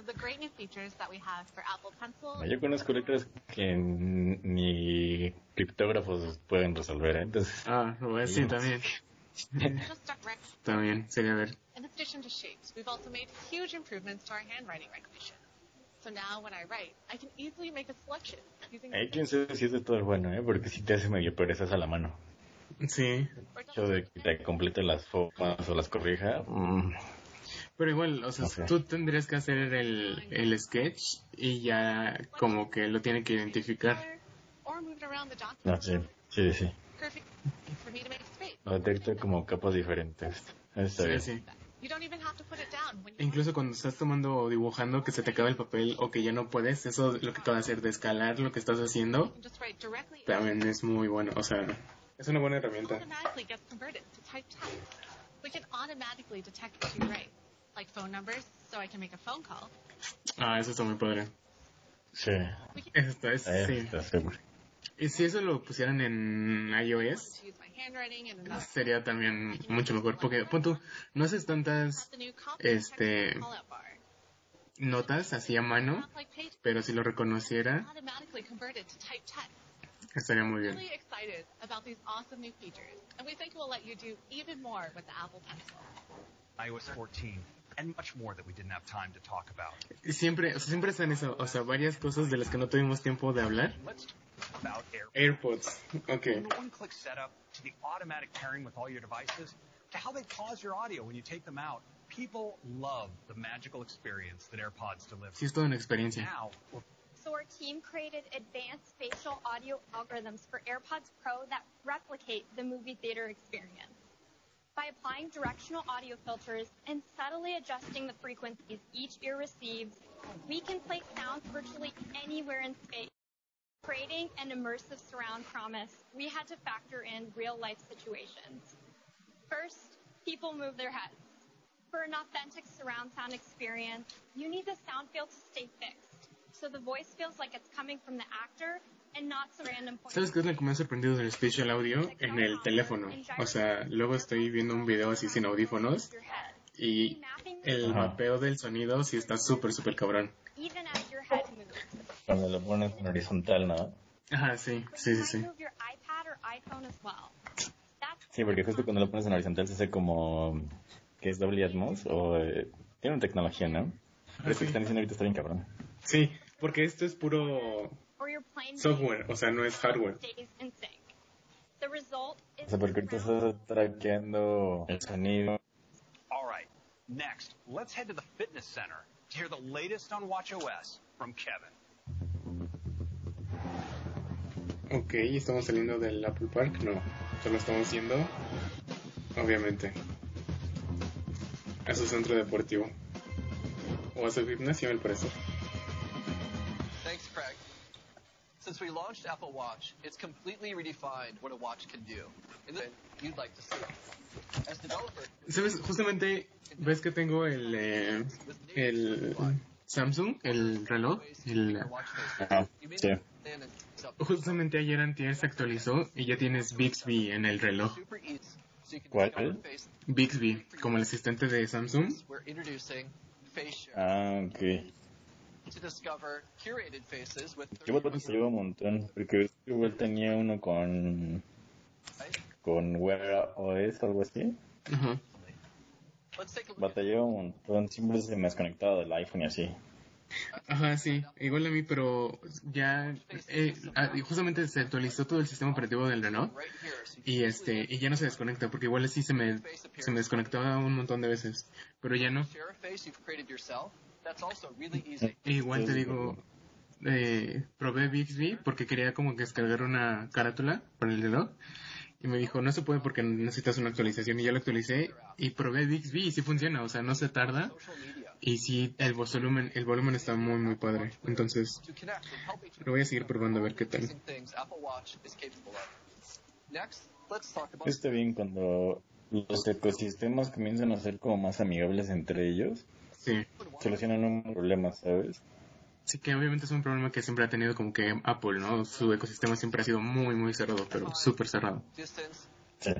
Speaker 2: Yo conozco letras que ni criptógrafos pueden resolver, ¿eh? entonces
Speaker 1: Ah, a decir también. También, sería ver.
Speaker 6: In addition to shapes, we've also made huge improvements to our handwriting recognition. So now when I write, I can easily make a selection using
Speaker 2: ahí quién sabe si es de todo bueno, ¿eh? porque si te hace medio perezas a la mano.
Speaker 1: Sí.
Speaker 2: Yo de que te complete las formas o las corrija, mm,
Speaker 1: Pero igual, o sea,
Speaker 2: sé.
Speaker 1: tú tendrías que hacer el, el sketch y ya como que lo tiene que identificar.
Speaker 2: no sé, sí, sí.
Speaker 6: Space.
Speaker 2: Lo detecta como capas diferentes. Eso está
Speaker 1: Sí,
Speaker 2: bien.
Speaker 1: sí. Incluso cuando estás tomando o dibujando que se te acaba el papel o que ya no puedes, eso es lo que acaba de hacer de escalar lo que estás haciendo, también es muy bueno. O sea, es una buena herramienta. Ah, eso está muy padre.
Speaker 2: Sí.
Speaker 1: Esto es,
Speaker 2: Ahí
Speaker 1: sí. Y si eso lo pusieran en iOS, sería también mucho mejor. Porque, pon tú, no haces tantas este, notas así a mano, pero si lo reconociera, estaría muy bien.
Speaker 6: Really excited about these awesome new features, and we think it will let you do even more with the Apple Pencil.
Speaker 4: iOS 14, and much more that we didn't have time to talk about.
Speaker 1: Y siempre, o sea, siempre están eso, o sea, varias cosas de las que no tuvimos tiempo de hablar.
Speaker 4: Let's talk about Air.
Speaker 1: AirPods, ok.
Speaker 4: From the one-click setup to the automatic pairing with all your devices to how they pause your audio when you take them out, people love the magical experience that AirPods deliver.
Speaker 1: Sí, es toda una experiencia.
Speaker 4: Now, we're
Speaker 10: So our team created advanced spatial audio algorithms for AirPods Pro that replicate the movie theater experience. By applying directional audio filters and subtly adjusting the frequencies each ear receives, we can play sounds virtually anywhere in space. Creating an immersive surround promise, we had to factor in real life situations. First, people move their heads. For an authentic surround sound experience, you need the sound field to stay fixed. So the voice feels like it's coming from the actor and not some random point.
Speaker 1: ¿Sabes qué es lo que me ha sorprendido del Spatial Audio? En el teléfono. O sea, luego estoy viendo un video así sin audífonos y el mapeo del sonido sí está súper, súper cabrón.
Speaker 10: Even as your head moves.
Speaker 2: Cuando lo pones en horizontal, ¿no?
Speaker 1: Ajá, sí, sí, sí, sí.
Speaker 2: Sí, porque justo cuando lo pones en horizontal se hace como que es doble Atmos o eh, tiene una tecnología, ¿no? Pero eso que están diciendo ahorita está bien cabrón.
Speaker 1: Sí, porque esto es puro software, o sea, no es hardware.
Speaker 2: O sea, porque ahorita estás traqueando el sonido.
Speaker 4: all right. Next, let's head to the fitness center to hear the latest on WatchOS from Kevin.
Speaker 1: Ok, estamos saliendo del Apple Park. No, solo estamos yendo, obviamente, a su centro deportivo. O a su gimnasio, al parecer.
Speaker 11: Thanks, Craig. Since we launched Apple Watch, it's completely redefined what a watch can do. And then you'd like to see. As developer,
Speaker 1: ¿Sabes? Justamente, ves que tengo el, eh, el Samsung, el reloj, el,
Speaker 2: Ajá, sí.
Speaker 1: Justamente ayer antier se actualizó y ya tienes Bixby en el reloj.
Speaker 2: ¿Cuál?
Speaker 1: Bixby, como el asistente de Samsung.
Speaker 2: Ah, ok.
Speaker 11: to discover curated faces with
Speaker 2: Yo lleva un montón, porque igual tenía uno con con Wear OS o algo así.
Speaker 1: Ajá.
Speaker 11: Look at
Speaker 2: Batallaba un montón, siempre se me desconectaba del iPhone y así.
Speaker 1: Ajá, sí, igual a mí, pero ya eh, ah, justamente se actualizó todo el sistema operativo del reloj y este y ya no se desconecta porque igual así se me se me desconectaba un montón de veces, pero ya no. E igual te digo, eh, probé Bixby porque quería como que descargar una carátula para el reloj y me dijo no se puede porque necesitas una actualización y ya lo actualicé y probé Bixby y sí funciona, o sea no se tarda y sí el volumen el volumen está muy muy padre, entonces lo voy a seguir probando a ver qué tal.
Speaker 2: Está bien cuando los ecosistemas comienzan a ser como más amigables entre ellos,
Speaker 1: Sí,
Speaker 2: solucionan un problema, ¿sabes?
Speaker 1: sí que obviamente es un problema que siempre ha tenido como que Apple, ¿no? Su ecosistema siempre ha sido muy muy cerrado, pero súper cerrado.
Speaker 2: Sí.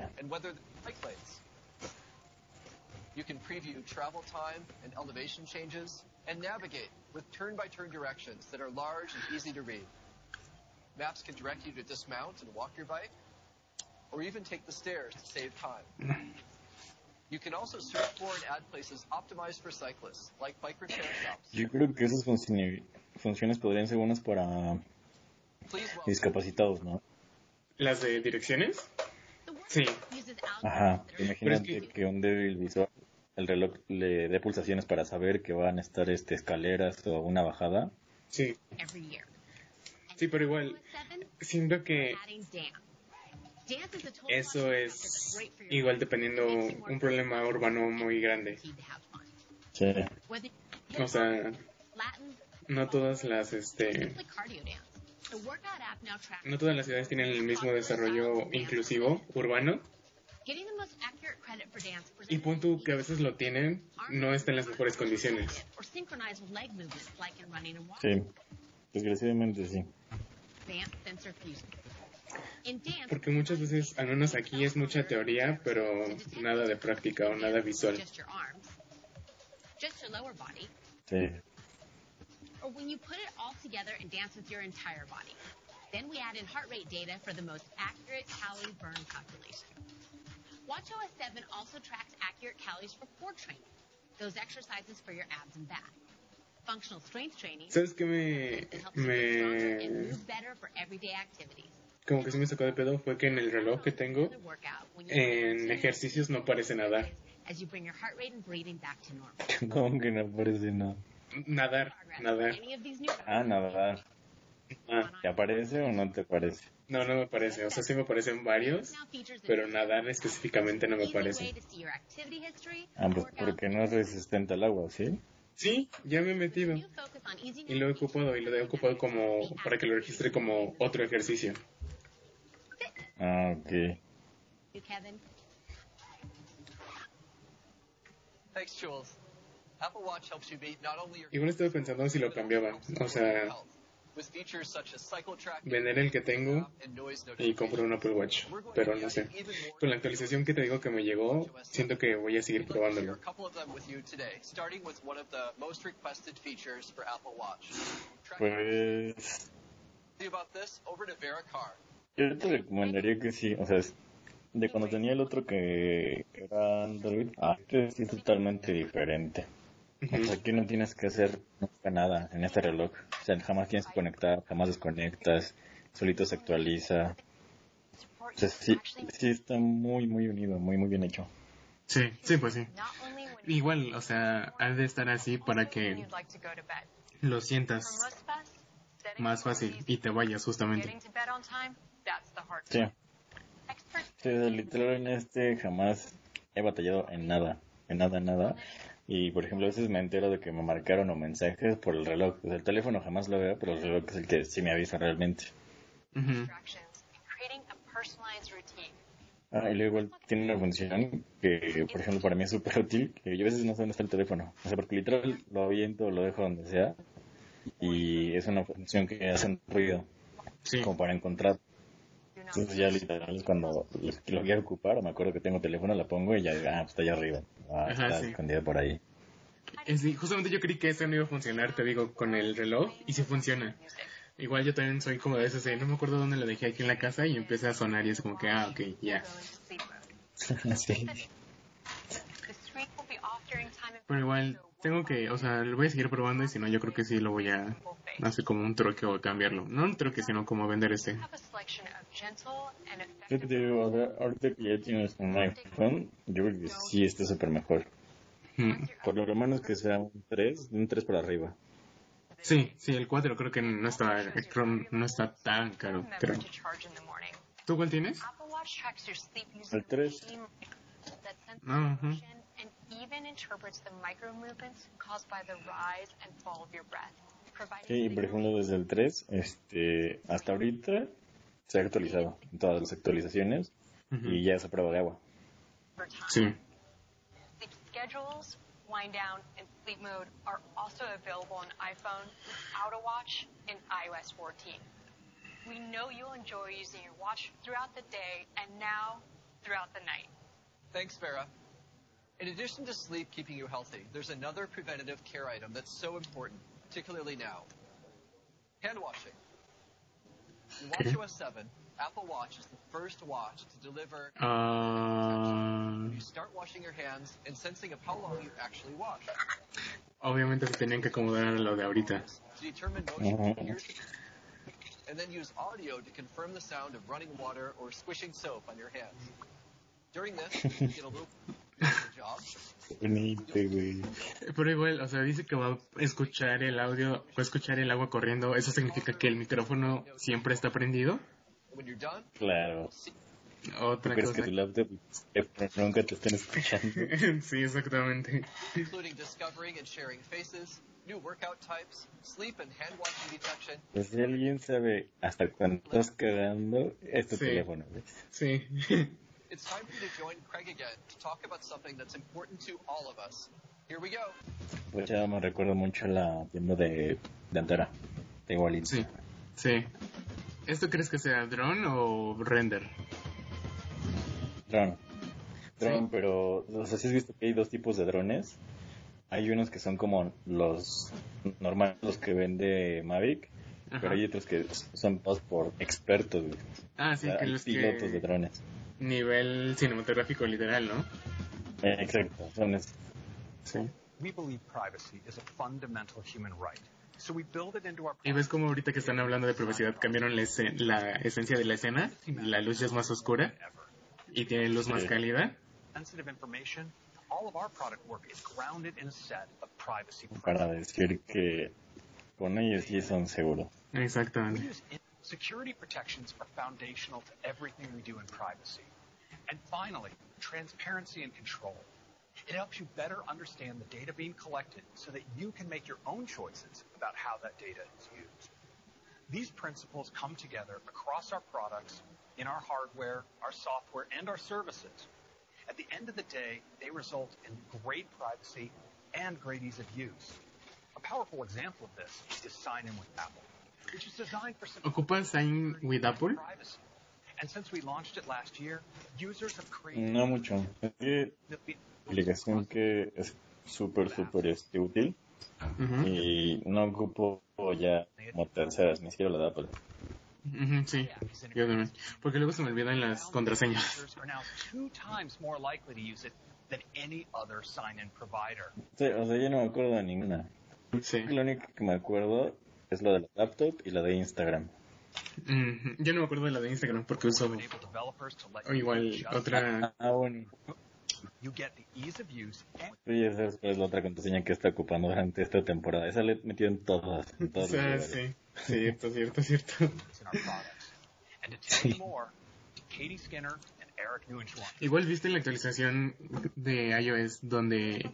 Speaker 11: You can preview travel time and elevation changes and navigate with turn-by-turn directions that are large and easy to read. Maps can direct you to dismount and walk your bike, or even take the stairs to save time. You can also search for and add places optimized for cyclists, like bike repair shops.
Speaker 2: Yo creo que esas funciones podrían ser buenas para discapacitados, ¿no?
Speaker 1: ¿Las de direcciones? Sí.
Speaker 2: Ajá,
Speaker 1: Pero es
Speaker 2: imagínate
Speaker 1: que-
Speaker 2: que un débil visual, el reloj le dé pulsaciones para saber que van a estar este, escaleras o una bajada.
Speaker 1: Sí, sí, pero igual siento que Eso es igual dependiendo un problema urbano muy grande.
Speaker 2: Sí.
Speaker 1: O sea, no todas las este no todas las ciudades tienen el mismo desarrollo inclusivo urbano y punto que a veces lo tienen no está en las mejores condiciones.
Speaker 2: Sí. Desgraciadamente sí.
Speaker 1: Porque muchas veces, al menos aquí, es mucha teoría, pero nada de práctica o nada visual.
Speaker 2: Sí.
Speaker 6: WatchOS 7 also tracks accurate calories for core training, those exercises for your abs and back. Functional strength training
Speaker 1: ¿Sabes qué me, me
Speaker 6: move better for everyday activities.
Speaker 1: como que sí me sacó de pedo? Fue que en el reloj que tengo, en ejercicios no parece nadar.
Speaker 6: as you bring your heart rate and breathing back to normal.
Speaker 2: ¿Cómo que no parece nada?
Speaker 1: Nadar, nadar.
Speaker 2: Ah, nadar.
Speaker 1: Ah,
Speaker 2: ¿Te aparece o no te parece?
Speaker 1: no, no me parece. O sea, sí me parecen varios, pero nadar específicamente no me parece.
Speaker 2: Ah, pues porque no es resistente al agua, ¿sí?
Speaker 1: Sí, ya me he metido. Y lo he ocupado, y lo he ocupado como para que lo registre como otro ejercicio.
Speaker 2: Ah, ok.
Speaker 6: you, Kevin.
Speaker 11: Thanks, Jules. Apple Watch helps you meet not only your
Speaker 1: Igual estuve pensando si lo cambiaba. O sea,
Speaker 11: health with features such as cycle tracking
Speaker 1: vender el que tengo
Speaker 11: and noise
Speaker 1: y comprar un Apple Watch. Pero no sé. Con la actualización que te digo que me llegó, siento que voy a seguir probándolo.
Speaker 11: a couple of them with you today, starting with one of the most requested features for Apple Watch. Tracking.
Speaker 2: Pues
Speaker 11: See about this? Over to Vera Carr.
Speaker 2: yo te recomendaría que sí, o sea, de cuando tenía el otro que era Android, ah, este sí es totalmente diferente. Sea, aquí no tienes que hacer nada en este reloj. O sea, jamás tienes que conectar, jamás desconectas, solito se actualiza. O sea, sí, sí está muy, muy unido, muy, muy bien hecho.
Speaker 1: Sí, sí, pues sí. Igual, o sea, ha de estar así para que lo sientas más fácil y te vayas justamente.
Speaker 2: Sí. Sí, literal en este jamás he batallado en nada, en nada, en nada. Y por ejemplo, a veces me entero de que me marcaron o mensajes por el reloj. O sea, el teléfono jamás lo veo, pero el reloj es el que sí me avisa realmente.
Speaker 1: Ujú.
Speaker 2: Ah, y luego igual tiene una función que, por ejemplo, para mí es súper útil, que yo a veces no sé dónde está el teléfono. O sea, porque literal lo aviento o lo dejo donde sea. Y es una función que hace un ruido,
Speaker 1: Sí.
Speaker 2: como para encontrar. Entonces ya literal es cuando lo, quiero ocupar, o me acuerdo que tengo teléfono, la pongo y ya, ah, pues está allá arriba. Ah,
Speaker 1: Ajá,
Speaker 2: está
Speaker 1: sí.
Speaker 2: escondida por ahí.
Speaker 1: Decir, justamente yo creí que eso no iba a funcionar, te digo, con el reloj, y sí funciona. Igual yo también soy como de esos de, no me acuerdo dónde lo dejé aquí en la casa, y empieza a sonar y es como que, ah, ok, ya.
Speaker 2: sí.
Speaker 1: Pero igual, tengo que, o sea, lo voy a seguir probando y si no, yo creo que sí lo voy a hacer como un troque o cambiarlo. No un troque, sino como vender este.
Speaker 2: Yo te digo, ahorita que ya tienes un iPhone, yo creo que sí está súper mejor.
Speaker 1: Mm.
Speaker 2: Por lo menos que sea un 3, un 3 para arriba.
Speaker 1: Sí, sí, el 4 creo que no está, no está tan caro, creo. ¿Tú cuál tienes?
Speaker 2: El 3.
Speaker 1: Ah, ujú.
Speaker 12: and even interprets the micro movements caused by the rise and fall of your breath, providing
Speaker 2: Sí, por ejemplo, desde el 3, este, hasta ahorita se ha actualizado en todas las actualizaciones y ya es a prueba de agua.
Speaker 1: Sí.
Speaker 12: Schedules, wind down, and sleep mode are also available on iPhone without a watch in iOS 14. We know you'll enjoy using your watch throughout the day and now throughout the night.
Speaker 11: Thanks, Vera. In addition to sleep keeping you healthy, there's another preventative care item that's so important, particularly now. Hand washing. WatchOS 7, Apple Watch is the first watch to deliver
Speaker 1: Ah,
Speaker 11: you start washing your hands and sensing of how long you actually wash.
Speaker 1: obviamente se tenían que acomodar a lo de ahorita.
Speaker 11: To determine motion
Speaker 2: Mhm.
Speaker 11: figures, and then use audio to confirm the sound of running water or squishing soap on your hands. During this, you get a job.
Speaker 2: Bonito, güey.
Speaker 1: Pero igual, o sea, dice que va a escuchar el audio, va a escuchar el agua corriendo. ¿Eso significa que el micrófono siempre está prendido?
Speaker 2: Claro.
Speaker 1: Otra
Speaker 2: ¿Crees
Speaker 1: cosa.
Speaker 2: que tu laptop nunca te estén escuchando?
Speaker 1: sí, exactamente.
Speaker 2: Pues si alguien sabe hasta cuándo estás cagando, es tu
Speaker 1: Sí.
Speaker 2: teléfono, ¿ves?
Speaker 1: Sí.
Speaker 11: It's time for you to join Craig again to talk about something that's important to all of us. Here we go.
Speaker 2: Pues ya me recuerdo mucho la tienda de, de Antara, de igualito.
Speaker 1: Sí. Sí. ¿Esto crees que sea drone o render?
Speaker 2: Drone. Drone,
Speaker 1: Sí.
Speaker 2: pero, o sea, si has visto que hay dos tipos de drones. Hay unos que son como los normales, los que vende Mavic,
Speaker 1: Ajá.
Speaker 2: pero hay otros que son todos por expertos, güey.
Speaker 1: Ah, sí,
Speaker 2: O sea,
Speaker 1: que los
Speaker 2: pilotos
Speaker 1: que...
Speaker 2: de drones.
Speaker 1: Nivel cinematográfico literal, ¿no?
Speaker 2: Exacto, son esos.
Speaker 1: Sí.
Speaker 4: We believe privacy is a fundamental human right. So we build it into our
Speaker 1: Y ves como ahorita que están hablando de privacidad cambiaron la, ese- la esencia de la escena, la luz ya es más oscura y tiene luz más cálida.
Speaker 4: sensitive information. All of our product work is grounded in a set of privacy
Speaker 2: Para decir que con ellos sí son seguros.
Speaker 1: Exactamente.
Speaker 4: Security protections are foundational to everything we do in privacy. And finally, transparency and control. It helps you better understand the data being collected so that you can make your own choices about how that data is used. These principles come together across our products, in our hardware, our software, and our services. At the end of the day, they result in great privacy and great ease of use. A powerful example of this is Sign In with Apple, which is designed for
Speaker 1: ¿Ocupa Sign with Apple?
Speaker 4: privacy.
Speaker 2: No mucho. Es que aplicación que es súper, súper este, útil
Speaker 1: Ujú.
Speaker 2: y no ocupo ya como terceras, ni siquiera la de Apple.
Speaker 1: Sí, yo también. Porque luego se me olvidan las contraseñas.
Speaker 2: Sí, o sea, yo no me acuerdo de ninguna.
Speaker 1: Sí.
Speaker 2: Lo único que me acuerdo es la de la laptop y la de Instagram.
Speaker 1: Yo no me acuerdo de la de Instagram porque uso o
Speaker 4: you
Speaker 1: igual otra...
Speaker 2: Ah, bueno. Ya sabes cuál es la otra contraseña que está ocupando durante esta temporada. Esa la he metido en todas. En todos los
Speaker 1: Ah,
Speaker 2: lugares.
Speaker 1: sí, cierto, cierto, cierto.
Speaker 4: in
Speaker 1: Igual viste la actualización de iOS donde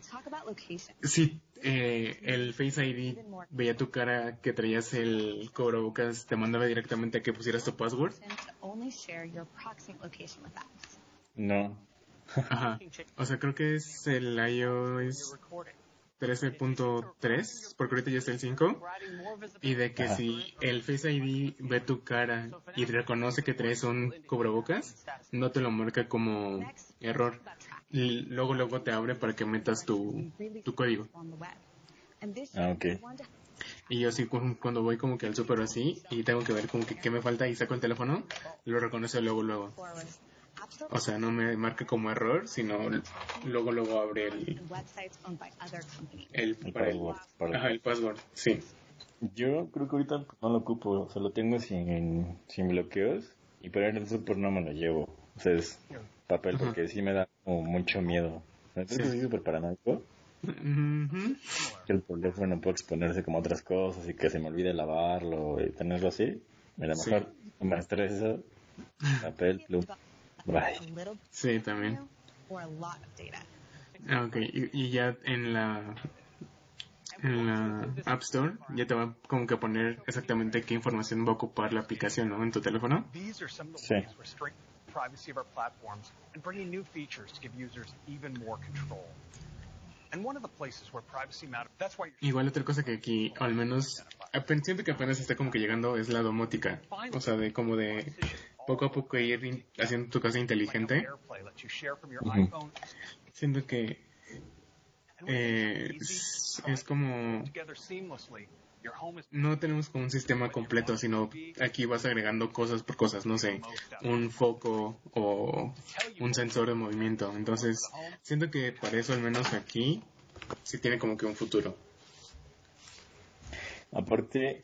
Speaker 1: si eh, el Face ID veía tu cara que traías el cubrebocas, te mandaba directamente a que pusieras tu password.
Speaker 2: No.
Speaker 1: Ajá. O sea, creo que es el iOS 13.3, porque ahorita ya está el 5. Y de que
Speaker 2: Ajá.
Speaker 1: si el Face ID ve tu cara y reconoce que traes un cubrebocas, no te lo marca como error. Y luego, luego te abre para que metas tu, tu código.
Speaker 2: Ah, ok.
Speaker 1: Y yo sí, cu- cuando voy como que al súper así y tengo que ver como que qué me falta y saco el teléfono, lo reconoce luego, luego. O sea, no me marca como error, sino luego, luego abre el, el,
Speaker 2: El
Speaker 1: para el,
Speaker 2: password, para-
Speaker 1: ajá, el password. Sí.
Speaker 2: Yo creo que ahorita no lo ocupo. O sea, lo tengo sin, sin bloqueos. Y para ir al super no me lo llevo. O sea, es papel
Speaker 1: Ajá.
Speaker 2: porque sí me da como mucho miedo. Que
Speaker 1: Sí.
Speaker 2: soy súper paranoico. Que el teléfono puede exponerse como otras cosas y que se me olvide lavarlo y tenerlo así. Mira,
Speaker 1: Sí.
Speaker 2: mejor me estreso. Papel, plum.
Speaker 1: Sí, también.
Speaker 5: or a lot of data.
Speaker 1: Ah, ok. Y, y ya en la en la App Store ya te va como que a poner exactamente qué información va a ocupar la aplicación, ¿no? En tu teléfono.
Speaker 4: These are some of the
Speaker 2: Sí.
Speaker 4: ways we're strengthening the privacy of our platforms and bringing new features to give users even more control. And one of the places where privacy matters, that's why you're
Speaker 1: Igual otra cosa que aquí, al menos, siento que apenas está como que llegando es la domótica. O sea, de como de poco a poco ir haciendo tu casa inteligente.
Speaker 2: Ujú.
Speaker 4: iPhone
Speaker 1: Siento que eh, es, es como no tenemos como un sistema completo, sino aquí vas agregando cosas por cosas, no sé, un foco o un sensor de movimiento. Entonces, siento que para eso al menos aquí sí tiene como que un futuro.
Speaker 2: Aparte,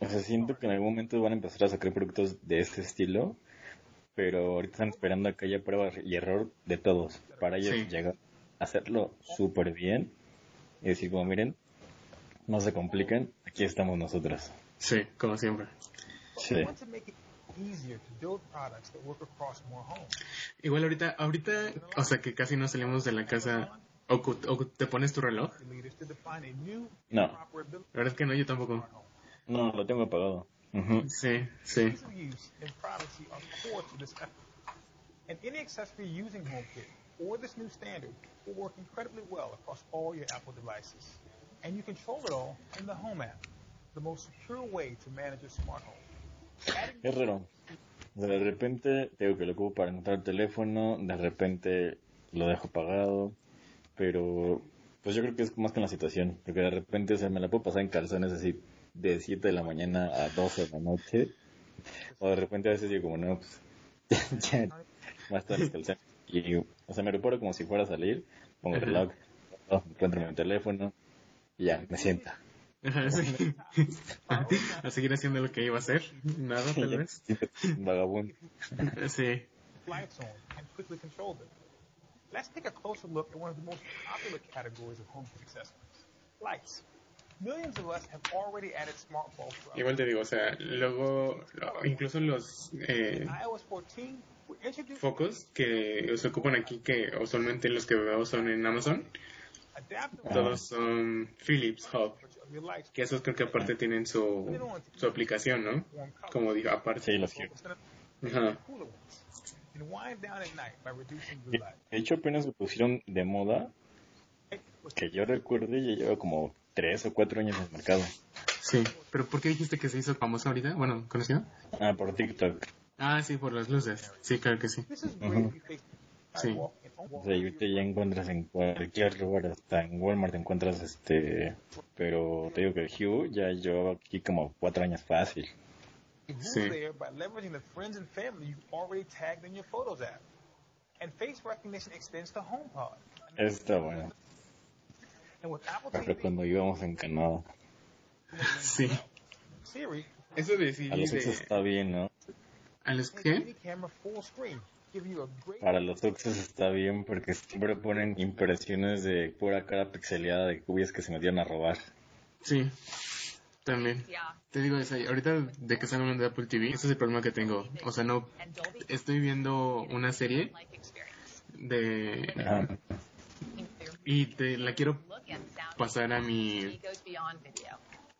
Speaker 2: o sea, siento que en algún momento van a empezar a sacar productos de este estilo, pero ahorita están esperando a que haya prueba y error de todos, para ellos
Speaker 1: Sí.
Speaker 2: llegar a hacerlo súper bien y decir, como miren, no se compliquen, aquí estamos nosotros.
Speaker 1: Sí, como siempre.
Speaker 2: Sí.
Speaker 4: want to make it
Speaker 13: easier to build products that work across more homes.
Speaker 1: Igual ahorita, ahorita, o sea que casi no salimos de la casa. O, cu- o te pones tu reloj.
Speaker 13: Leaders to define a new
Speaker 2: No,
Speaker 1: La verdad es que no, yo tampoco.
Speaker 2: No, lo tengo apagado.
Speaker 1: Sí, sí.
Speaker 13: And any accessory using HomeKit or this new standard will work incredibly well across all your Apple devices. And you control it all in the Home app, the most secure way to manage your smart home.
Speaker 2: Es raro. De repente tengo que lo ocupo para encontrar el teléfono, de repente lo dejo apagado, pero pues yo creo que es más con la situación, porque de repente se me la puedo pasar en calzones así de 7 de la mañana a 12 de la noche, o de repente a veces digo como no, pues ya, más tarde calzones, y o sea, me reparo como si fuera a salir, pongo el reloj, oh, encuentro mi teléfono, y ya, me siento.
Speaker 1: Ajá, sí. a seguir haciendo lo que iba a hacer. Nada, tal vez.
Speaker 2: Vagabundo.
Speaker 1: Sí.
Speaker 13: Let's take a closer look at one of the most popular categories of HomeKit accessories, lights. Millions of us have already added smart bulbs to our
Speaker 1: Igual te digo, o sea, luego, incluso los eh,
Speaker 13: iOS 14, we introduced
Speaker 1: focos que se ocupan aquí, que usualmente los que veo son en Amazon, todos son Philips Hub, que esos creo que aparte tienen su, su aplicación, ¿no? Como digo, aparte.
Speaker 2: Sí, los quiero.
Speaker 1: Ajá.
Speaker 2: De hecho, apenas se pusieron de moda, que yo recuerde, ya lleva como 3 o 4 años en el mercado.
Speaker 1: Sí. ¿Pero por qué dijiste que se hizo famoso ahorita? Bueno, ¿conocido?
Speaker 2: Ah, por TikTok.
Speaker 1: Ah, sí, por las luces. Sí, claro que sí.
Speaker 13: You face
Speaker 1: Sí.
Speaker 2: O sea, y ahorita ya encuentras en cualquier lugar, hasta en Walmart encuentras este... Pero te digo que Hue ya llevaba aquí como 4 años fácil.
Speaker 1: Sí.
Speaker 13: there by leveraging the friends and family you've already tagged in your Photos app. And face recognition extends to HomePod.
Speaker 2: Está bueno. Pero cuando íbamos en Canadá.
Speaker 1: Sí.
Speaker 13: Siri,
Speaker 1: Eso de
Speaker 2: A los. Oxxos está bien, ¿no?
Speaker 1: ¿A los qué?
Speaker 2: Para los Oxxos está bien porque siempre ponen impresiones de pura cara pixeleada de cubiertas que se metieron a robar.
Speaker 1: Sí. También. Te digo, eso, ahorita de que están hablando de Apple TV, ese es el problema que tengo. O sea, no... Estoy viendo una serie de... Y te la quiero pasar a mi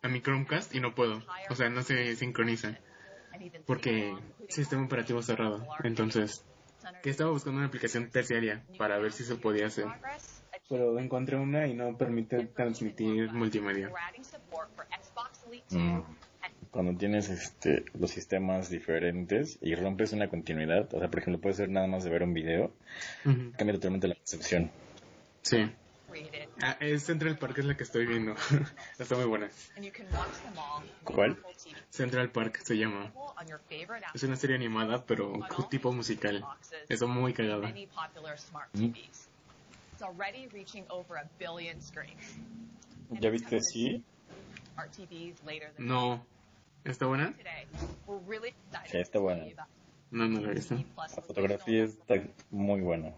Speaker 1: a mi Chromecast y no puedo. O sea, no se sincroniza porque sistema operativo cerrado. Entonces, que estaba buscando una aplicación terciaria para ver si se podía hacer. Pero encontré una y no permite transmitir multimedia.
Speaker 2: Mm. Cuando tienes este los sistemas diferentes y rompes una continuidad, o sea, por ejemplo, puede ser nada más de ver un video, cambia totalmente la percepción.
Speaker 1: Sí. Ah, es Central Park es la que estoy viendo. Está muy buena.
Speaker 2: ¿Cuál?
Speaker 1: Central Park se llama. Es una serie animada, pero tipo musical. Está muy cagada.
Speaker 2: Mm.
Speaker 6: TVs. It's already reaching over a billion screens.
Speaker 2: ¿Ya viste? Sí.
Speaker 1: No. ¿Está buena?
Speaker 2: Sí, está buena.
Speaker 1: No, no la he visto.
Speaker 2: La fotografía está muy buena.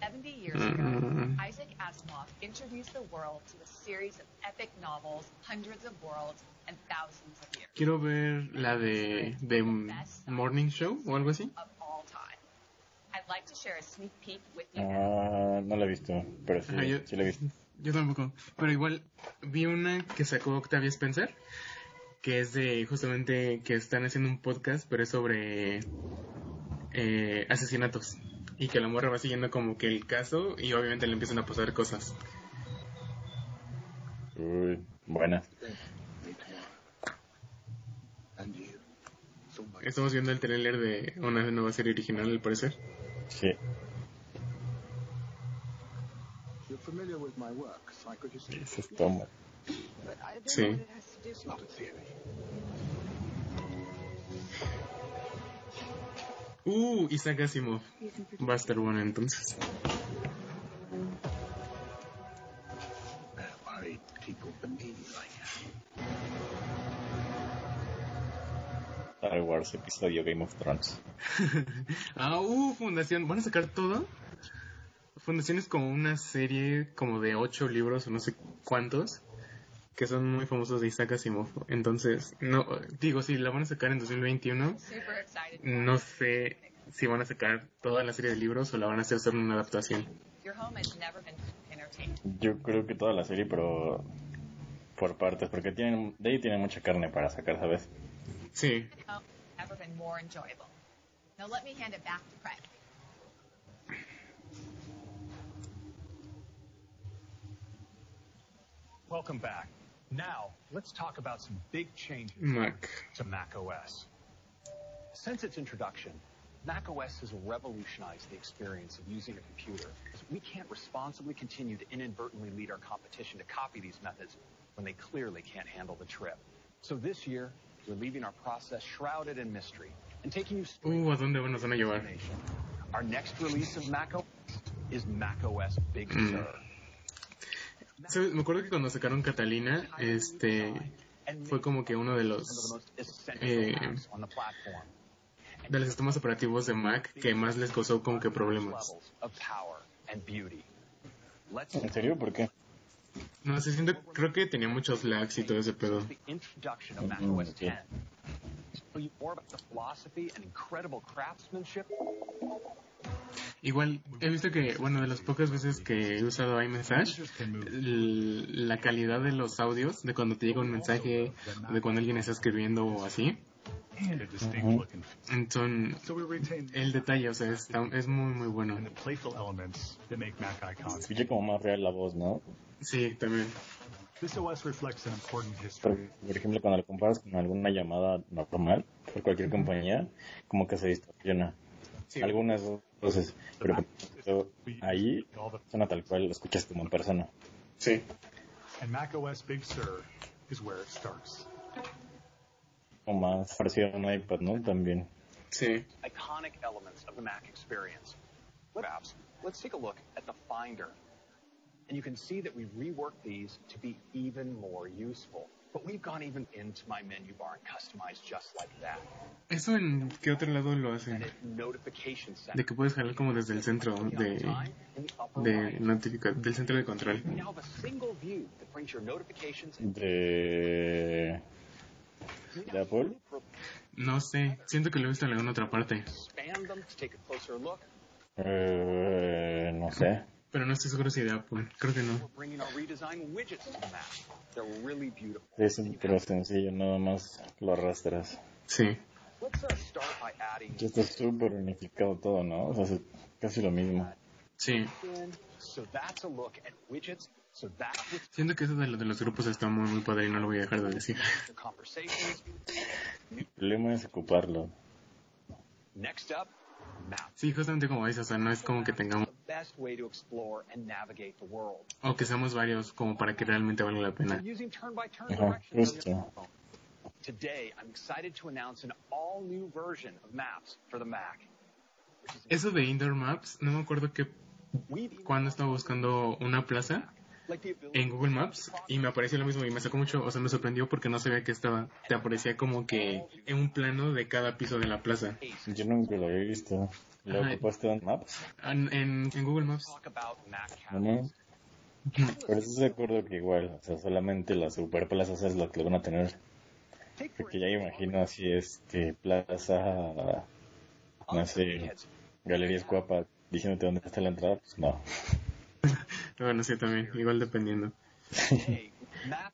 Speaker 6: 70 years ago,
Speaker 1: Mm.
Speaker 6: Isaac Asimov introduced the world to a series of epic novels, hundreds of worlds, and thousands of years
Speaker 1: Quiero ver la de, de Morning Show o algo así.
Speaker 6: of all time. I'd like to share a sneak peek with you.
Speaker 2: Ah, no la he visto, pero sí,
Speaker 1: Ajá, yo-
Speaker 2: sí la he visto.
Speaker 1: Yo tampoco. Pero igual vi una que sacó Octavia Spencer, que es de justamente que están haciendo un podcast, pero es sobre eh, asesinatos. Y que la morra va siguiendo como que el caso y obviamente le empiezan a pasar cosas.
Speaker 2: Uy, buena.
Speaker 1: Estamos viendo el trailer de una nueva serie original, al parecer.
Speaker 2: Sí. Eso es toma.
Speaker 1: Sí. Uh, Isaac Asimov. Va a estar bueno entonces.
Speaker 2: Star Wars episodio Game of Thrones.
Speaker 1: ah, uh, Fundación. ¿Van a sacar todo? Fundación es como una serie como de ocho libros o no sé cuántos. Que son muy famosos de Isaac Asimov. Entonces, no, digo, si la van a sacar en 2021,
Speaker 8: Super excited.
Speaker 1: no sé si van a sacar toda la serie de libros o la van a hacer solo una adaptación.
Speaker 2: Yo creo que toda la serie, pero por partes, porque tienen, de ahí tienen mucha carne para sacar, ¿sabes?
Speaker 1: Sí.
Speaker 8: Home has never been more enjoyable. Now let me hand it back to Craig.
Speaker 4: Welcome back. Now, let's talk about some big changes
Speaker 1: Mac.
Speaker 4: to Mac OS. Since its introduction, Mac OS has revolutionized the experience of using a computer. We can't responsibly continue to inadvertently lead our competition to copy these methods when they clearly can't handle the trip. So this year, we're leaving our process shrouded in mystery and taking you straight
Speaker 1: Uh, ¿a dónde van a llevar?
Speaker 4: Our next release of Mac OS is Mac OS Big
Speaker 1: Mm.
Speaker 4: Sur.
Speaker 1: ¿Sabes? Me acuerdo que cuando sacaron Catalina, este, fue como que uno de los, eh, de los sistemas operativos de Mac que más les causó como que problemas.
Speaker 2: ¿En serio? ¿Por qué?
Speaker 1: No sé, siento, creo que tenía muchos lags y todo ese pedo.
Speaker 2: Mm, okay.
Speaker 4: 10. Tell you more about the philosophy and incredible craftsmanship.
Speaker 1: Igual, he visto que, bueno, de las pocas veces que he usado iMessage, la calidad de los audios, de cuando te llega un mensaje, de cuando alguien está escribiendo o así,
Speaker 14: we retain
Speaker 1: el detalle, o sea, está- es muy, muy bueno.
Speaker 2: Escuché como más real la voz, ¿no?
Speaker 1: Sí, también.
Speaker 2: Por, por ejemplo, cuando lo comparas con alguna llamada normal por cualquier compañía, como que se distorsiona. Algunas voces, pero ahí suena tal cual, lo escuchas como en persona.
Speaker 1: Sí.
Speaker 14: And Mac OS Big Sur is where it starts.
Speaker 2: O más parecido a un iPad, ¿no? También.
Speaker 1: Sí.
Speaker 4: Iconic elements of the Mac experience. Let's take a look at the Finder. And you can see that we reworked these to be even more useful. But we've gone even into my menu bar and customized just like that.
Speaker 1: ¿Eso en qué otro lado lo hacen? De que puedes jalar como desde el centro de, de notifica del centro de control.
Speaker 2: De... ¿De Apple?
Speaker 1: No sé, siento que lo he visto en alguna otra parte.
Speaker 2: Eh, no sé.
Speaker 1: Pero no estoy seguro si de Apple, creo que no.
Speaker 2: Es súper sencillo, nada más lo arrastras.
Speaker 1: Sí.
Speaker 4: Uh,
Speaker 2: Ya está súper unificado todo, ¿no? O sea, es casi lo mismo.
Speaker 1: Sí. Siento que eso de, lo de los grupos está muy, muy padre y no lo voy a dejar de decir.
Speaker 2: El problema es ocuparlo.
Speaker 4: Next up.
Speaker 1: Sí, justamente como dices, o sea, no es como que tengamos, o que seamos varios como para que realmente valga la pena.
Speaker 4: Using turn-by-turn
Speaker 2: Ajá,
Speaker 4: directions on your
Speaker 2: justo.
Speaker 4: phone. Today, I'm excited to announce an all-new version of Maps for the Mac.
Speaker 1: Eso de Indoor Maps, no me acuerdo que cuando estaba buscando una plaza en Google Maps y me apareció lo mismo y me sacó mucho, o sea, me sorprendió porque no sabía que estaba, te aparecía como que en un plano de cada piso de la plaza.
Speaker 2: Yo nunca lo había visto. ¿Lo
Speaker 1: Ajá.
Speaker 2: ocupaste en Maps?
Speaker 1: En, en, en Google Maps.
Speaker 4: talk about Mac
Speaker 2: ¿O no? Por eso se acuerdo que igual, o sea, solamente las superplazas es lo que van a tener. Porque ya imagino así, este, plaza, no sé, Galerías Cuapa, diciéndote dónde está la entrada, pues no.
Speaker 1: Bueno, sí, también, igual dependiendo.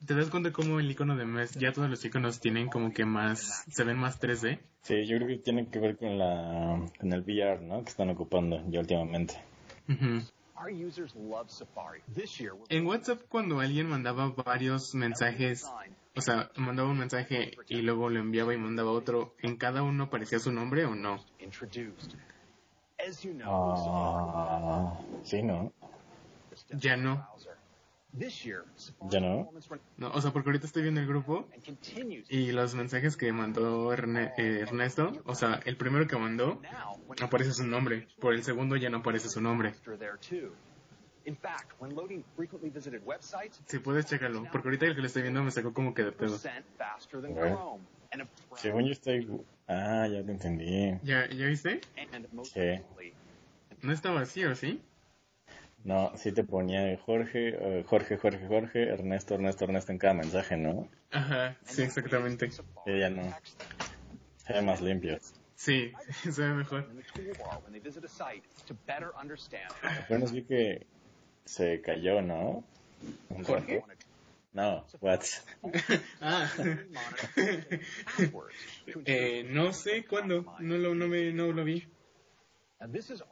Speaker 1: ¿Te das cuenta cómo el icono de Mes, ya todos los iconos tienen como que más, se ven más 3D?
Speaker 2: Sí, yo creo que tiene que ver con la, con el VR, ¿no? Que están ocupando ya últimamente.
Speaker 1: En WhatsApp cuando alguien mandaba varios mensajes, o sea, mandaba un mensaje y luego lo enviaba y mandaba otro, ¿en cada uno aparecía su nombre o no?
Speaker 2: Ah, sí, ¿no?
Speaker 1: Ya no.
Speaker 2: ¿Ya no?
Speaker 1: No, o sea, porque ahorita estoy viendo el grupo y los mensajes que mandó Erne- eh, Ernesto, o sea, el primero que mandó aparece su nombre, por el segundo ya no aparece su nombre. Si puedes checarlo, porque ahorita el que lo estoy viendo me sacó como que de pedo.
Speaker 4: percent faster than
Speaker 2: A ver.
Speaker 4: Chrome. And, a,
Speaker 2: Según yo estoy... Ah, ya lo entendí.
Speaker 1: ¿Ya, ¿Ya viste?
Speaker 2: Sí.
Speaker 1: No está vacío, ¿sí?
Speaker 2: No, sí te ponía Jorge, eh, Jorge, Jorge, Jorge, Ernesto, Ernesto, Ernesto en cada mensaje, ¿no?
Speaker 1: Ajá, sí, exactamente.
Speaker 2: Ya no. Se ve más limpio.
Speaker 1: Sí, se ve mejor.
Speaker 2: Apenas vi que se cayó, ¿no? Un
Speaker 1: ¿Jorge?
Speaker 2: rato. No, what?
Speaker 1: Ah. eh, no sé cuándo. No lo, no me, no lo vi.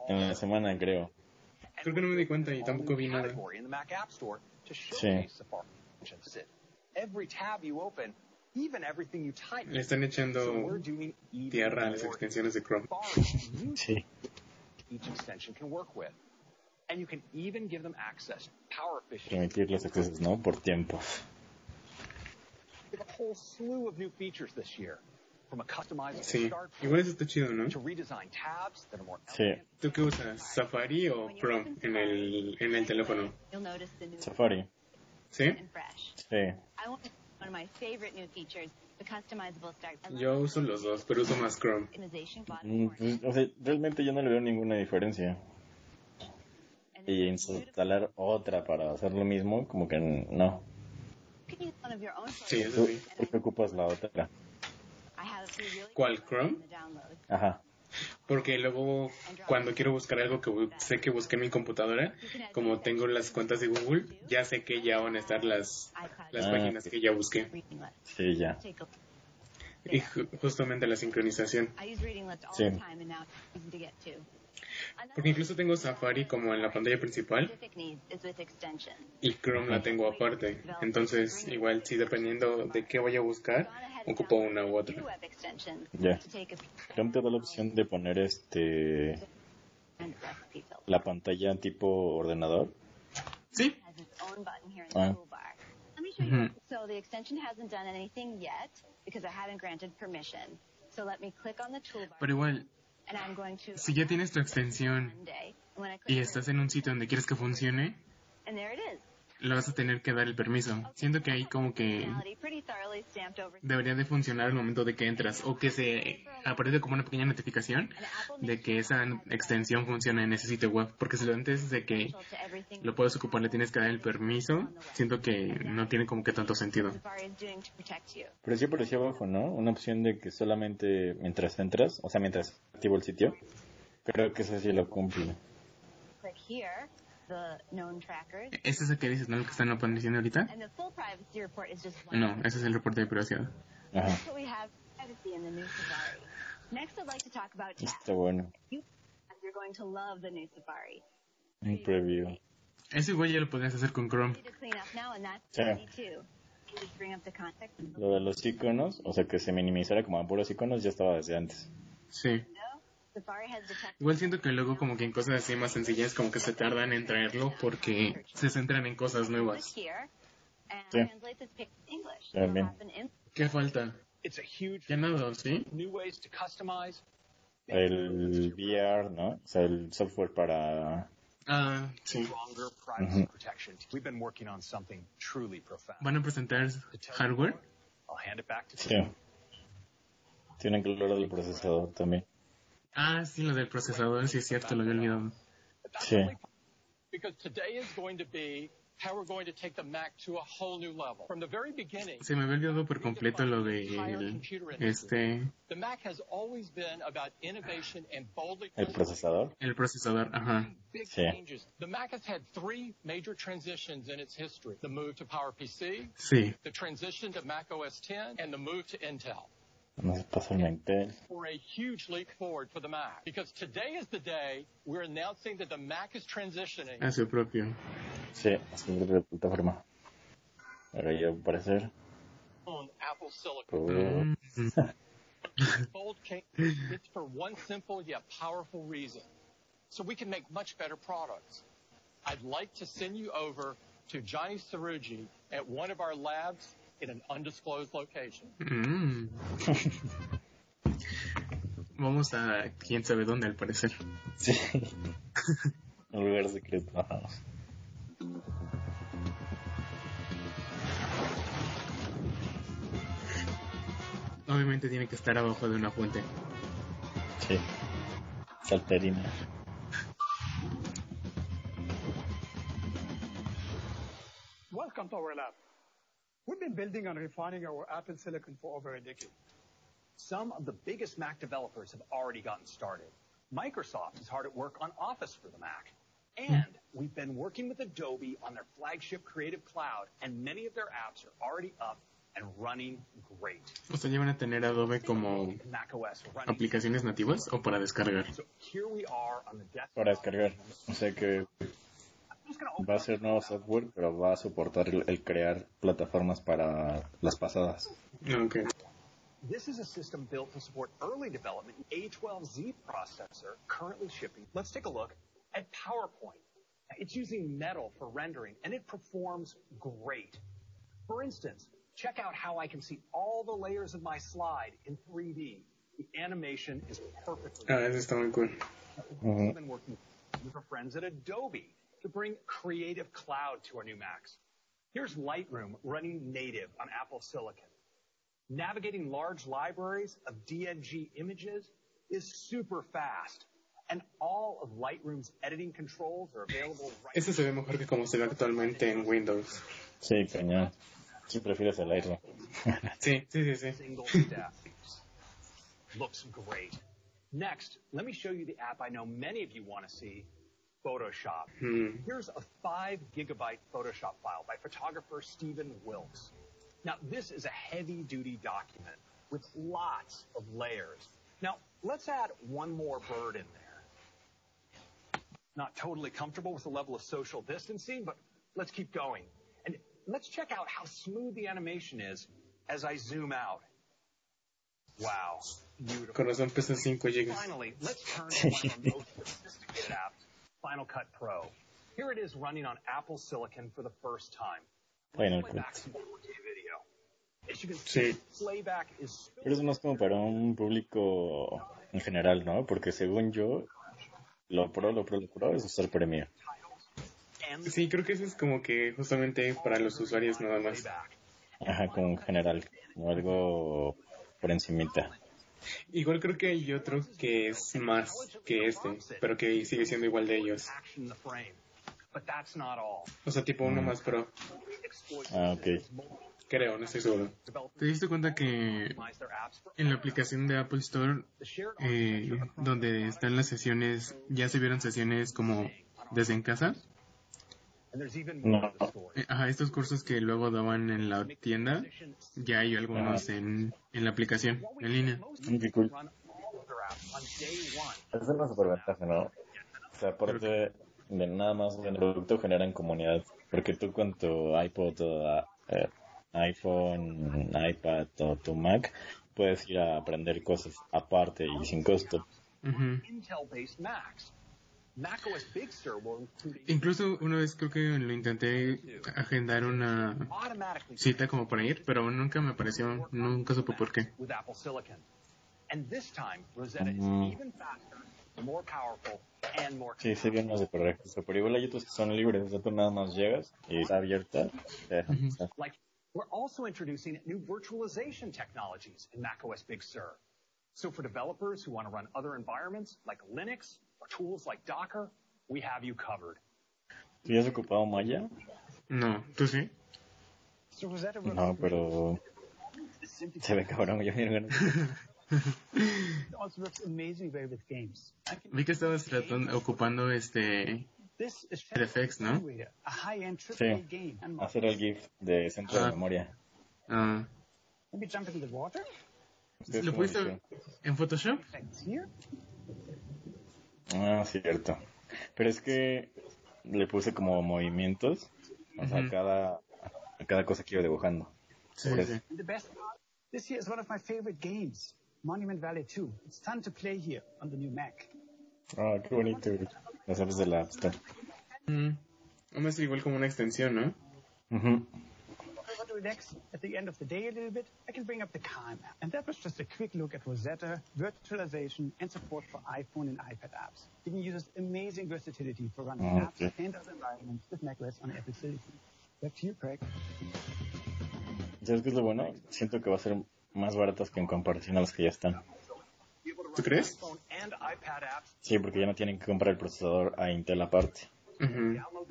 Speaker 2: En la semana, creo.
Speaker 1: Creo que no me di cuenta y tampoco vi nada.
Speaker 2: Sí.
Speaker 4: showcase Safari functions. Every tab you open, even everything you type.
Speaker 1: Le están echando tierra a las extensiones de Chrome.
Speaker 2: Sí.
Speaker 4: each extension can work with. And you can even give them access to power efficiency.
Speaker 2: Permitir los accesos, ¿no? Por tiempos.
Speaker 1: Sí,
Speaker 4: start
Speaker 1: igual eso está chido, ¿no?
Speaker 4: to redesign tabs that are more
Speaker 2: Sí.
Speaker 1: ¿Tú qué usas? ¿Safari o Chrome en el, en el teléfono?
Speaker 8: You'll notice the new
Speaker 2: Safari.
Speaker 1: ¿Sí?
Speaker 8: and fresh.
Speaker 2: Sí.
Speaker 8: I want one of my favorite new features, the customizable start.
Speaker 1: Yo uso los dos, pero uso más Chrome.
Speaker 2: Mm, pues, o sea, realmente yo no le veo ninguna diferencia. Y instalar otra para hacer lo mismo, como que no.
Speaker 8: You can use one of your own
Speaker 1: Sí, eso
Speaker 2: ¿Tú,
Speaker 1: sí.
Speaker 2: ¿Por qué ocupas la otra?
Speaker 1: ¿Cuál, Chrome?
Speaker 2: Ajá.
Speaker 1: Porque luego cuando quiero buscar algo que sé que busqué en mi computadora, como tengo las cuentas de Google, ya sé que ya van a estar las, las
Speaker 2: Ah,
Speaker 1: páginas que ya busqué.
Speaker 2: Sí, ya.
Speaker 1: Y ju- justamente la sincronización.
Speaker 8: I use reading list all
Speaker 1: Sí. Porque incluso tengo Safari como en la pantalla principal y Chrome la tengo aparte. Entonces, igual, sí, dependiendo de qué vaya a buscar, ocupo una u otra.
Speaker 2: Ya. Chrome te da la opción de poner este la pantalla tipo ordenador.
Speaker 1: Sí.
Speaker 2: Ah.
Speaker 8: So the extension hasn't done anything yet because I haven't granted permission. So let me click on the toolbar
Speaker 1: Pero igual,
Speaker 8: and I'm going to
Speaker 1: si ya tienes tu extensión y estás en un sitio donde quieres que funcione, le vas a tener que dar el permiso. Siento que ahí como que Debería de funcionar al momento de que entras o que se aparece como una pequeña notificación de que esa extensión funciona en ese sitio web. Porque si lo antes de que lo puedes ocupar le tienes que dar el permiso, siento que no tiene como que tanto sentido.
Speaker 2: Pero sí aparecía abajo, ¿no? Una opción de que solamente mientras entras, o sea, mientras activo el sitio. Creo que eso sí lo cumple.
Speaker 8: Trackers.
Speaker 1: ¿Es esa que dices, no? Lo que están apareciendo ahorita?
Speaker 8: And the full privacy report is just one.
Speaker 1: No, ese es el reporte de privacidad.
Speaker 2: Ajá. Está bueno.
Speaker 8: You, you're going to love the new Safari.
Speaker 2: Un preview.
Speaker 1: Eso igual ya lo podrías hacer con Chrome.
Speaker 2: Sí. Lo de los iconos, o sea, que se minimizara como a puros iconos, ya estaba desde antes.
Speaker 1: Sí. Igual siento que luego como que en cosas así más sencillas como que se tardan en traerlo porque se centran en cosas nuevas. Sí.
Speaker 8: in-
Speaker 1: ¿Qué falta? Ya nada, ¿sí?
Speaker 2: El VR, ¿no? O sea, el software para...
Speaker 1: Ah, sí.
Speaker 4: Stronger privacy
Speaker 2: Ujú.
Speaker 4: protection. We've been working on something truly profound.
Speaker 1: ¿Van a presentar hardware?
Speaker 4: I'll hand it back to
Speaker 2: Sí. Tienen que hablar del procesador también.
Speaker 1: Ah, sí, lo del procesador, sí es cierto, lo había olvidado.
Speaker 2: Sí.
Speaker 3: Because today is going to be how we're going to take the Mac to a whole new level. From the very beginning,
Speaker 1: Se me había olvidado por completo lo de el- este
Speaker 3: the Mac has always been about innovation and boldly
Speaker 2: El procesador.
Speaker 1: el procesador, ajá.
Speaker 3: big
Speaker 2: Sí.
Speaker 3: changes. The Mac has had three major transitions in its history. The move to PowerPC,
Speaker 1: Sí.
Speaker 3: The transition to Mac OS X, and the move to Intel.
Speaker 2: No se pasa el Intel.
Speaker 3: For a huge leap forward for the Mac. Because today is the day we're announcing that the Mac is transitioning
Speaker 1: A su propio.
Speaker 2: Sí, es su propia plataforma. Ahora ya va a
Speaker 3: on Apple Silicon. Bold ca- it's for one simple yet powerful reason. So we can make much better products. I'd like to send you over to Johnny Saruji at one of our labs in an undisclosed location.
Speaker 1: Mm. Vamos a quién sabe dónde al parecer.
Speaker 2: Sí. Un lugar secreto. Ajá.
Speaker 1: Obviamente tiene que estar abajo de una fuente.
Speaker 2: Sí. Salterina.
Speaker 15: Welcome to our lab. We've been building and refining our Apple silicon for over a decade.
Speaker 4: Some of the biggest Mac developers have already gotten started. Microsoft is hard at work on Office for the Mac. And we've been working with Adobe on their flagship Creative Cloud, and many of their apps are already up and running great.
Speaker 1: O sea, ya van a tener Adobe como
Speaker 4: macOS running.
Speaker 1: aplicaciones nativas o para descargar.
Speaker 4: Here we are on the desktop.
Speaker 2: Para descargar. O sea que va a ser nuevo software, pero va a soportar el, el crear plataformas para las pasadas.
Speaker 1: Okay.
Speaker 4: This is a system built to support early development A12Z processor currently shipping. Let's take a look at PowerPoint. It's using Metal for rendering, and it performs great. For instance, check out how I can see all the layers of my slide in 3D. The animation is perfectly.
Speaker 1: Ah, eso está muy cool.
Speaker 4: We've been working with our friends at Adobe to bring Creative Cloud to our new Macs. Here's Lightroom running native on Apple Silicon. Navigating large libraries of DNG images is super fast. And all of Lightroom's editing controls are available right
Speaker 1: Eso se ve mejor que como se ve actualmente en Windows.
Speaker 2: Sí, cañón. Sí, prefieres el aire.
Speaker 1: Sí, sí, sí, sí.
Speaker 4: single step. Looks great. Next, let me show you the app I know many of you want to see, Photoshop.
Speaker 1: Hmm.
Speaker 4: Here's a five gigabyte Photoshop file by photographer Stephen Wilkes. Now, this is a heavy duty document with lots of layers. Now, let's add one more bird in there. Not totally comfortable with the level of social distancing, but let's keep going. And let's check out how smooth the animation is as I zoom out. Wow. Beautiful.
Speaker 1: Con razón pesa 5 GB.
Speaker 4: Finally, let's turn to one of our most sophisticated apps, Final Cut Pro. Here it is running on Apple Silicon for the first time.
Speaker 2: Final
Speaker 4: Play
Speaker 2: Cut.
Speaker 4: back some 4K video. As you can see, playback is
Speaker 2: Pero es más como para un público en general, ¿no? Porque según yo, lo pro, lo pro, lo pro es usar premio.
Speaker 1: Sí, creo que eso es como que justamente para los usuarios nada más.
Speaker 2: Ajá, como en general, como algo por encimita.
Speaker 1: Igual creo que hay otro que es más que este, pero que sigue siendo igual de ellos. O sea, tipo uno más pro.
Speaker 2: Ah, ok.
Speaker 1: Creo, no estoy seguro. ¿Te diste cuenta que en la aplicación de Apple Store, eh, donde están las sesiones, ya se vieron sesiones como desde en casa?
Speaker 2: No.
Speaker 1: Eh, Ajá, estos cursos que luego daban en la tienda, ya hay algunos en, en la aplicación, en línea.
Speaker 2: Mm, Qué cool. Es una superventaja, ¿no? O sea, aparte de nada más el producto generan comunidad. Porque tú con tu iPod o eh, iPhone, iPad o tu Mac puedes ir a aprender cosas aparte y sin costo.
Speaker 1: Ujú.
Speaker 4: Intel-based
Speaker 1: Incluso una vez creo que lo intenté agendar una cita como para ir, pero nunca me apareció, nunca supe por qué.
Speaker 4: with Apple Silicon. And this time, Rosetta is
Speaker 2: Mm.
Speaker 4: even faster, more powerful, and more
Speaker 2: Sí, sí, bien más de correcto. Pero igual hay otros que son libres. Tú nada más llegas y está abierta. te
Speaker 4: we're also introducing new virtualization technologies in macOS Big Sur. So for developers who want to run other environments like Linux tools like Docker, we have you covered.
Speaker 2: ¿Tú ya has ocupado Maya?
Speaker 1: No, ¿tú sí?
Speaker 2: No, pero se ve cabrón. Yo me
Speaker 15: It also works amazingly well with games. I can-
Speaker 1: Vi que estabas tratando, ocupando este
Speaker 15: This is
Speaker 1: FX, ¿no?
Speaker 2: Sí,
Speaker 15: game. And
Speaker 2: hacer el GIF de centro de
Speaker 1: Ah.
Speaker 2: memoria.
Speaker 1: Ah,
Speaker 15: Let me jump into the water.
Speaker 2: Ustedes
Speaker 1: ¿Lo pudiste en Photoshop?
Speaker 2: Ah, cierto. Pero es que le puse como movimientos, o sea,
Speaker 1: Ujú.
Speaker 2: cada, a cada cosa que iba dibujando.
Speaker 1: Sí, sí.
Speaker 15: the best part, this here is one of my favorite games, Monument Valley 2. It's fun to play here on the new Mac.
Speaker 2: Ah, qué bonito. Las apps de la App Store.
Speaker 1: Mm. Vamos a ser igual como una extensión, ¿no?
Speaker 2: Ujú.
Speaker 15: If I want to relax at the end of the day a little bit, I can bring up the Calm app. And that was just a quick look at Rosetta, virtualization, and support for iPhone and iPad apps, giving users amazing versatility for running
Speaker 2: oh,
Speaker 15: apps
Speaker 2: okay.
Speaker 15: and other environments with macOS on Apple Silicon. Back to you, Craig.
Speaker 2: ¿Sabes qué es lo bueno? Siento que va a ser más baratas que en comparación a las que ya están.
Speaker 1: ¿Tú crees?
Speaker 4: Phone and iPad apps,
Speaker 2: Sí, porque ya no tienen que comprar el procesador a Intel aparte.
Speaker 1: Ujú.
Speaker 4: download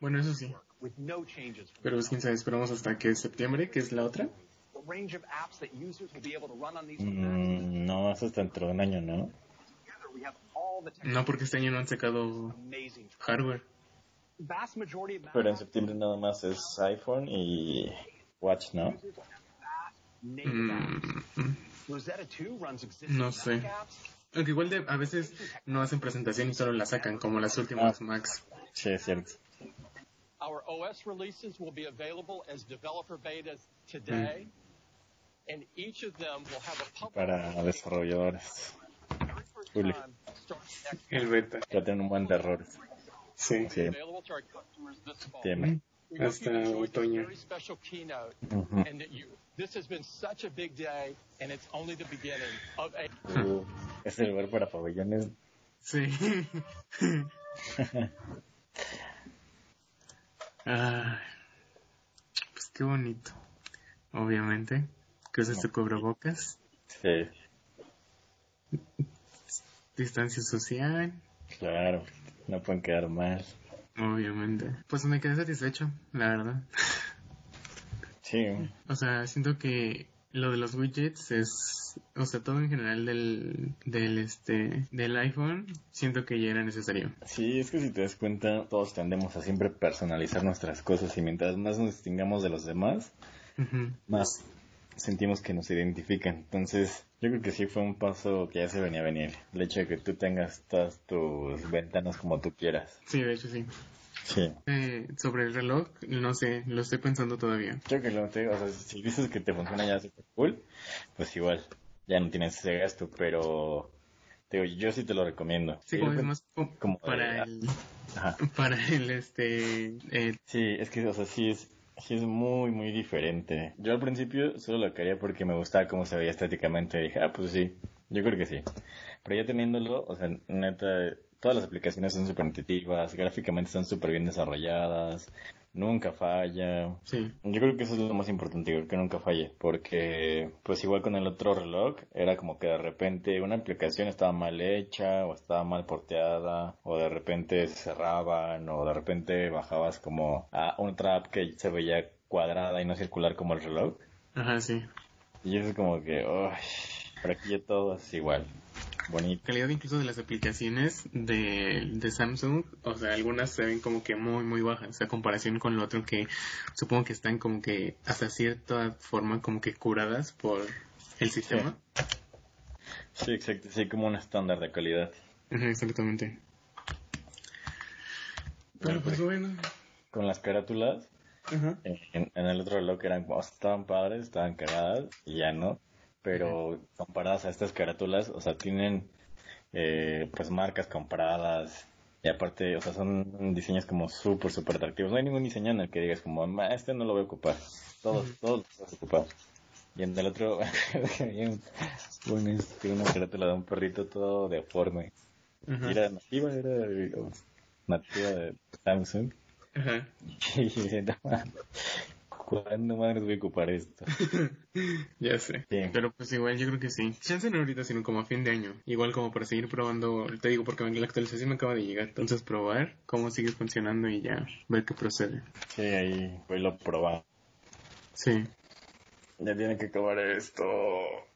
Speaker 1: Bueno, eso sí.
Speaker 4: work with no changes. from
Speaker 1: Pero pues, quién sabe, esperamos hasta que es septiembre, que es la otra.
Speaker 4: the range of apps that users will be able to run on these devices.
Speaker 2: Mm, no, eso está dentro de un año, ¿no?
Speaker 1: No, porque este año no han sacado hardware.
Speaker 2: Pero en septiembre nada más es iPhone y Watch, ¿no?
Speaker 1: Mm,
Speaker 4: Rosetta 2 runs existing
Speaker 1: no sé. Aunque igual de, a veces no hacen presentación y solo la sacan, como las últimas Macs.
Speaker 2: Sí, es cierto.
Speaker 3: Our OS releases will be available as developer betas today, and each of them will have a public
Speaker 2: Para desarrolladores. Julio.
Speaker 1: El beta.
Speaker 2: Ya tienen un buen de errores.
Speaker 1: Sí.
Speaker 2: Sí,
Speaker 3: available to our customers this fall.
Speaker 2: tiene.
Speaker 3: We hope
Speaker 1: Hasta
Speaker 3: you enjoyed this
Speaker 1: otoño.
Speaker 3: very special keynote,
Speaker 2: Ujú.
Speaker 3: and that you. This has been such a big day, and it's only the beginning of a.
Speaker 2: Uh, es el lugar para pabellones.
Speaker 1: Sí. Ay, pues qué bonito. Obviamente. Que usas tu cubrebocas.
Speaker 2: Sí,
Speaker 1: Distancia social.
Speaker 2: claro. No pueden quedar mal.
Speaker 1: Obviamente. Pues me quedé satisfecho, la verdad.
Speaker 2: Sí,
Speaker 1: O sea, siento que lo de los widgets es, o sea, todo en general del, del este, del iPhone, siento que ya era necesario.
Speaker 2: Sí, es que si te das cuenta, todos tendemos a siempre personalizar nuestras cosas y mientras más nos distingamos de los demás, más sentimos que nos identifican. Entonces, yo creo que sí fue un paso que ya se venía a venir. El hecho de que tú tengas todas tus ventanas como tú quieras.
Speaker 1: Sí, de hecho sí.
Speaker 2: Sí.
Speaker 1: Eh, sobre el reloj, no sé, lo estoy pensando todavía.
Speaker 2: Yo que lo tengo, o sea, si dices que te funciona ya super cool, pues igual, ya no tienes ese gasto, pero te digo, yo sí te lo recomiendo.
Speaker 1: Sí, como es más como, para el,
Speaker 2: Ajá.
Speaker 1: para el este, eh,
Speaker 2: Sí, es que, o sea, sí es, sí es muy, muy diferente. Yo al principio solo lo quería porque me gustaba cómo se veía estéticamente. Dije, ah, pues sí, yo creo que sí. Pero ya teniéndolo, o sea, neta, todas las aplicaciones son súper intuitivas, gráficamente están súper bien desarrolladas, nunca falla.
Speaker 1: Sí.
Speaker 2: Yo creo que eso es lo más importante, creo que nunca falle, porque pues igual con el otro reloj era como que de repente una aplicación estaba mal hecha o estaba mal porteada o de repente se cerraban o de repente bajabas como a otra app que se veía cuadrada y no circular como el reloj.
Speaker 1: ajá, sí.
Speaker 2: Y eso es como que, uy, por aquí ya todo es igual, bonito.
Speaker 1: calidad incluso de las aplicaciones de, de Samsung, o sea, algunas se ven como que muy, muy bajas, a comparación con lo otro que supongo que están como que hasta cierta forma como que curadas por el sistema.
Speaker 2: Sí, exacto, sí, como un estándar de calidad.
Speaker 1: Ajá, exactamente. Pero pues bueno.
Speaker 2: Con las carátulas,
Speaker 1: Ajá.
Speaker 2: en, en el otro reloj eran como, estaban padres, estaban cagadas y ya no. Pero comparadas a estas carátulas, o sea, tienen eh, pues marcas compradas y aparte, o sea, son diseños como súper, súper atractivos. No hay ningún diseño en el que digas como, "Ma, este no lo voy a ocupar. Todos, todos los vas a ocupar. Y en el otro, un, este, una carátula de un perrito todo deforme.
Speaker 1: Ajá.
Speaker 2: Y era nativa, era nativa de Samsung.
Speaker 1: Ajá.
Speaker 2: Y ¿cuándo madres voy a ocupar esto?
Speaker 1: Ya sé.
Speaker 2: Sí.
Speaker 1: Pero pues igual yo creo que sí. Chance no ahorita, sino como a fin de año. Igual como para seguir probando, te digo porque la actualización me acaba de llegar. Entonces probar cómo sigue funcionando y ya ver qué procede.
Speaker 2: Sí, ahí fue lo probado.
Speaker 1: Sí.
Speaker 2: Ya tiene que acabar esto.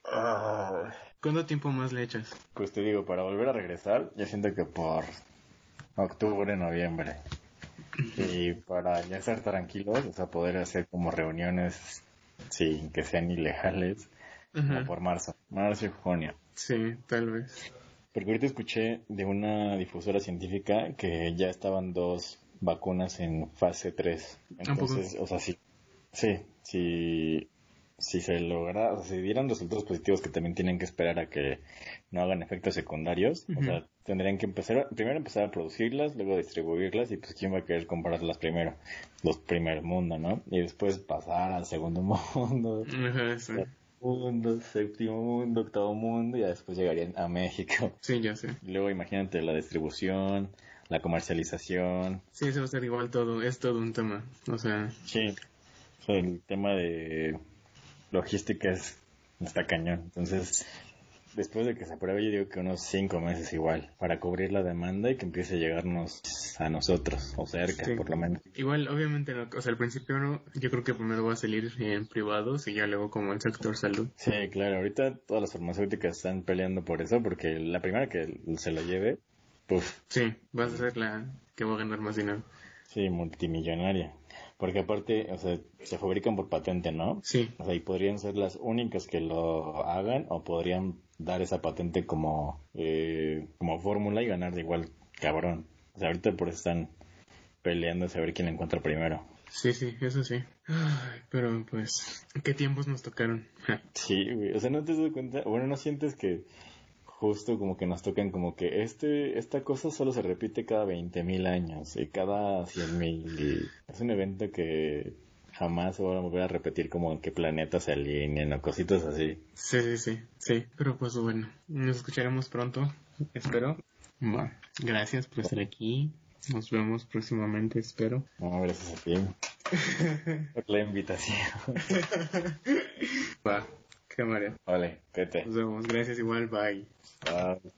Speaker 2: Ah.
Speaker 1: ¿Cuánto tiempo más le echas?
Speaker 2: Pues te digo, para volver a regresar, yo siento que por octubre, noviembre. Y para ya estar tranquilos, o sea, poder hacer como reuniones sin que sean ilegales, como
Speaker 1: Ajá.
Speaker 2: por marzo, marzo y junio.
Speaker 1: Sí, tal vez.
Speaker 2: Porque ahorita escuché de una difusora científica que ya estaban dos vacunas en fase 3.
Speaker 1: ¿A poco?
Speaker 2: Entonces, o sea, sí, sí, sí, si se logra, o sea, si dieran resultados positivos que también tienen que esperar a que no hagan efectos secundarios, o sea, tendrían que empezar, primero empezar a producirlas, luego distribuirlas y pues quién va a querer comprarlas primero, los primer mundo, ¿no? Y después pasar al segundo mundo,
Speaker 1: sí.
Speaker 2: mundo, séptimo mundo, octavo mundo y ya después llegarían a México.
Speaker 1: Sí, ya sé.
Speaker 2: Y luego imagínate la distribución, la comercialización.
Speaker 1: Sí, eso va a ser igual todo. Es todo un tema. O sea,
Speaker 2: Sí. O sea, el tema de logística es, está cañón. Entonces, después de que se apruebe, yo digo que unos cinco meses igual, para cubrir la demanda y que empiece a llegarnos a nosotros, o cerca,
Speaker 1: Sí.
Speaker 2: por lo menos.
Speaker 1: Igual, obviamente, no, o sea, al principio no, yo creo que primero va a salir en privados y ya luego como el sector salud.
Speaker 2: Sí, claro, ahorita todas las farmacéuticas están peleando por eso, porque la primera que se la lleve, puff,
Speaker 1: Sí, vas a ser la que va a ganar más dinero.
Speaker 2: sí, multimillonaria. Porque aparte, o sea, se fabrican por patente, ¿no?
Speaker 1: Sí.
Speaker 2: O sea, y podrían ser las únicas que lo hagan o podrían dar esa patente como, eh, como fórmula y ganar de igual cabrón. O sea, ahorita por eso están peleando a saber quién la encuentra primero.
Speaker 1: Sí, sí, eso sí. Ay, pero pues, ¿qué tiempos nos tocaron?
Speaker 2: Sí, güey. O sea, ¿no te das cuenta? Bueno, ¿no sientes que justo como que nos tocan como que este esta cosa solo se repite cada 20.000 años y cada 100.000? y Es un evento que jamás se va a volver a repetir como en qué planetas se alineen o cositas así.
Speaker 1: Sí, sí, sí, sí. Pero pues bueno, nos escucharemos pronto, espero. Bueno, gracias por estar aquí. Nos vemos próximamente, espero.
Speaker 2: No, gracias a ti por la invitación.
Speaker 1: Va,
Speaker 2: Vale, vete.
Speaker 1: Nos vemos. Gracias igual, bye.
Speaker 2: Bye.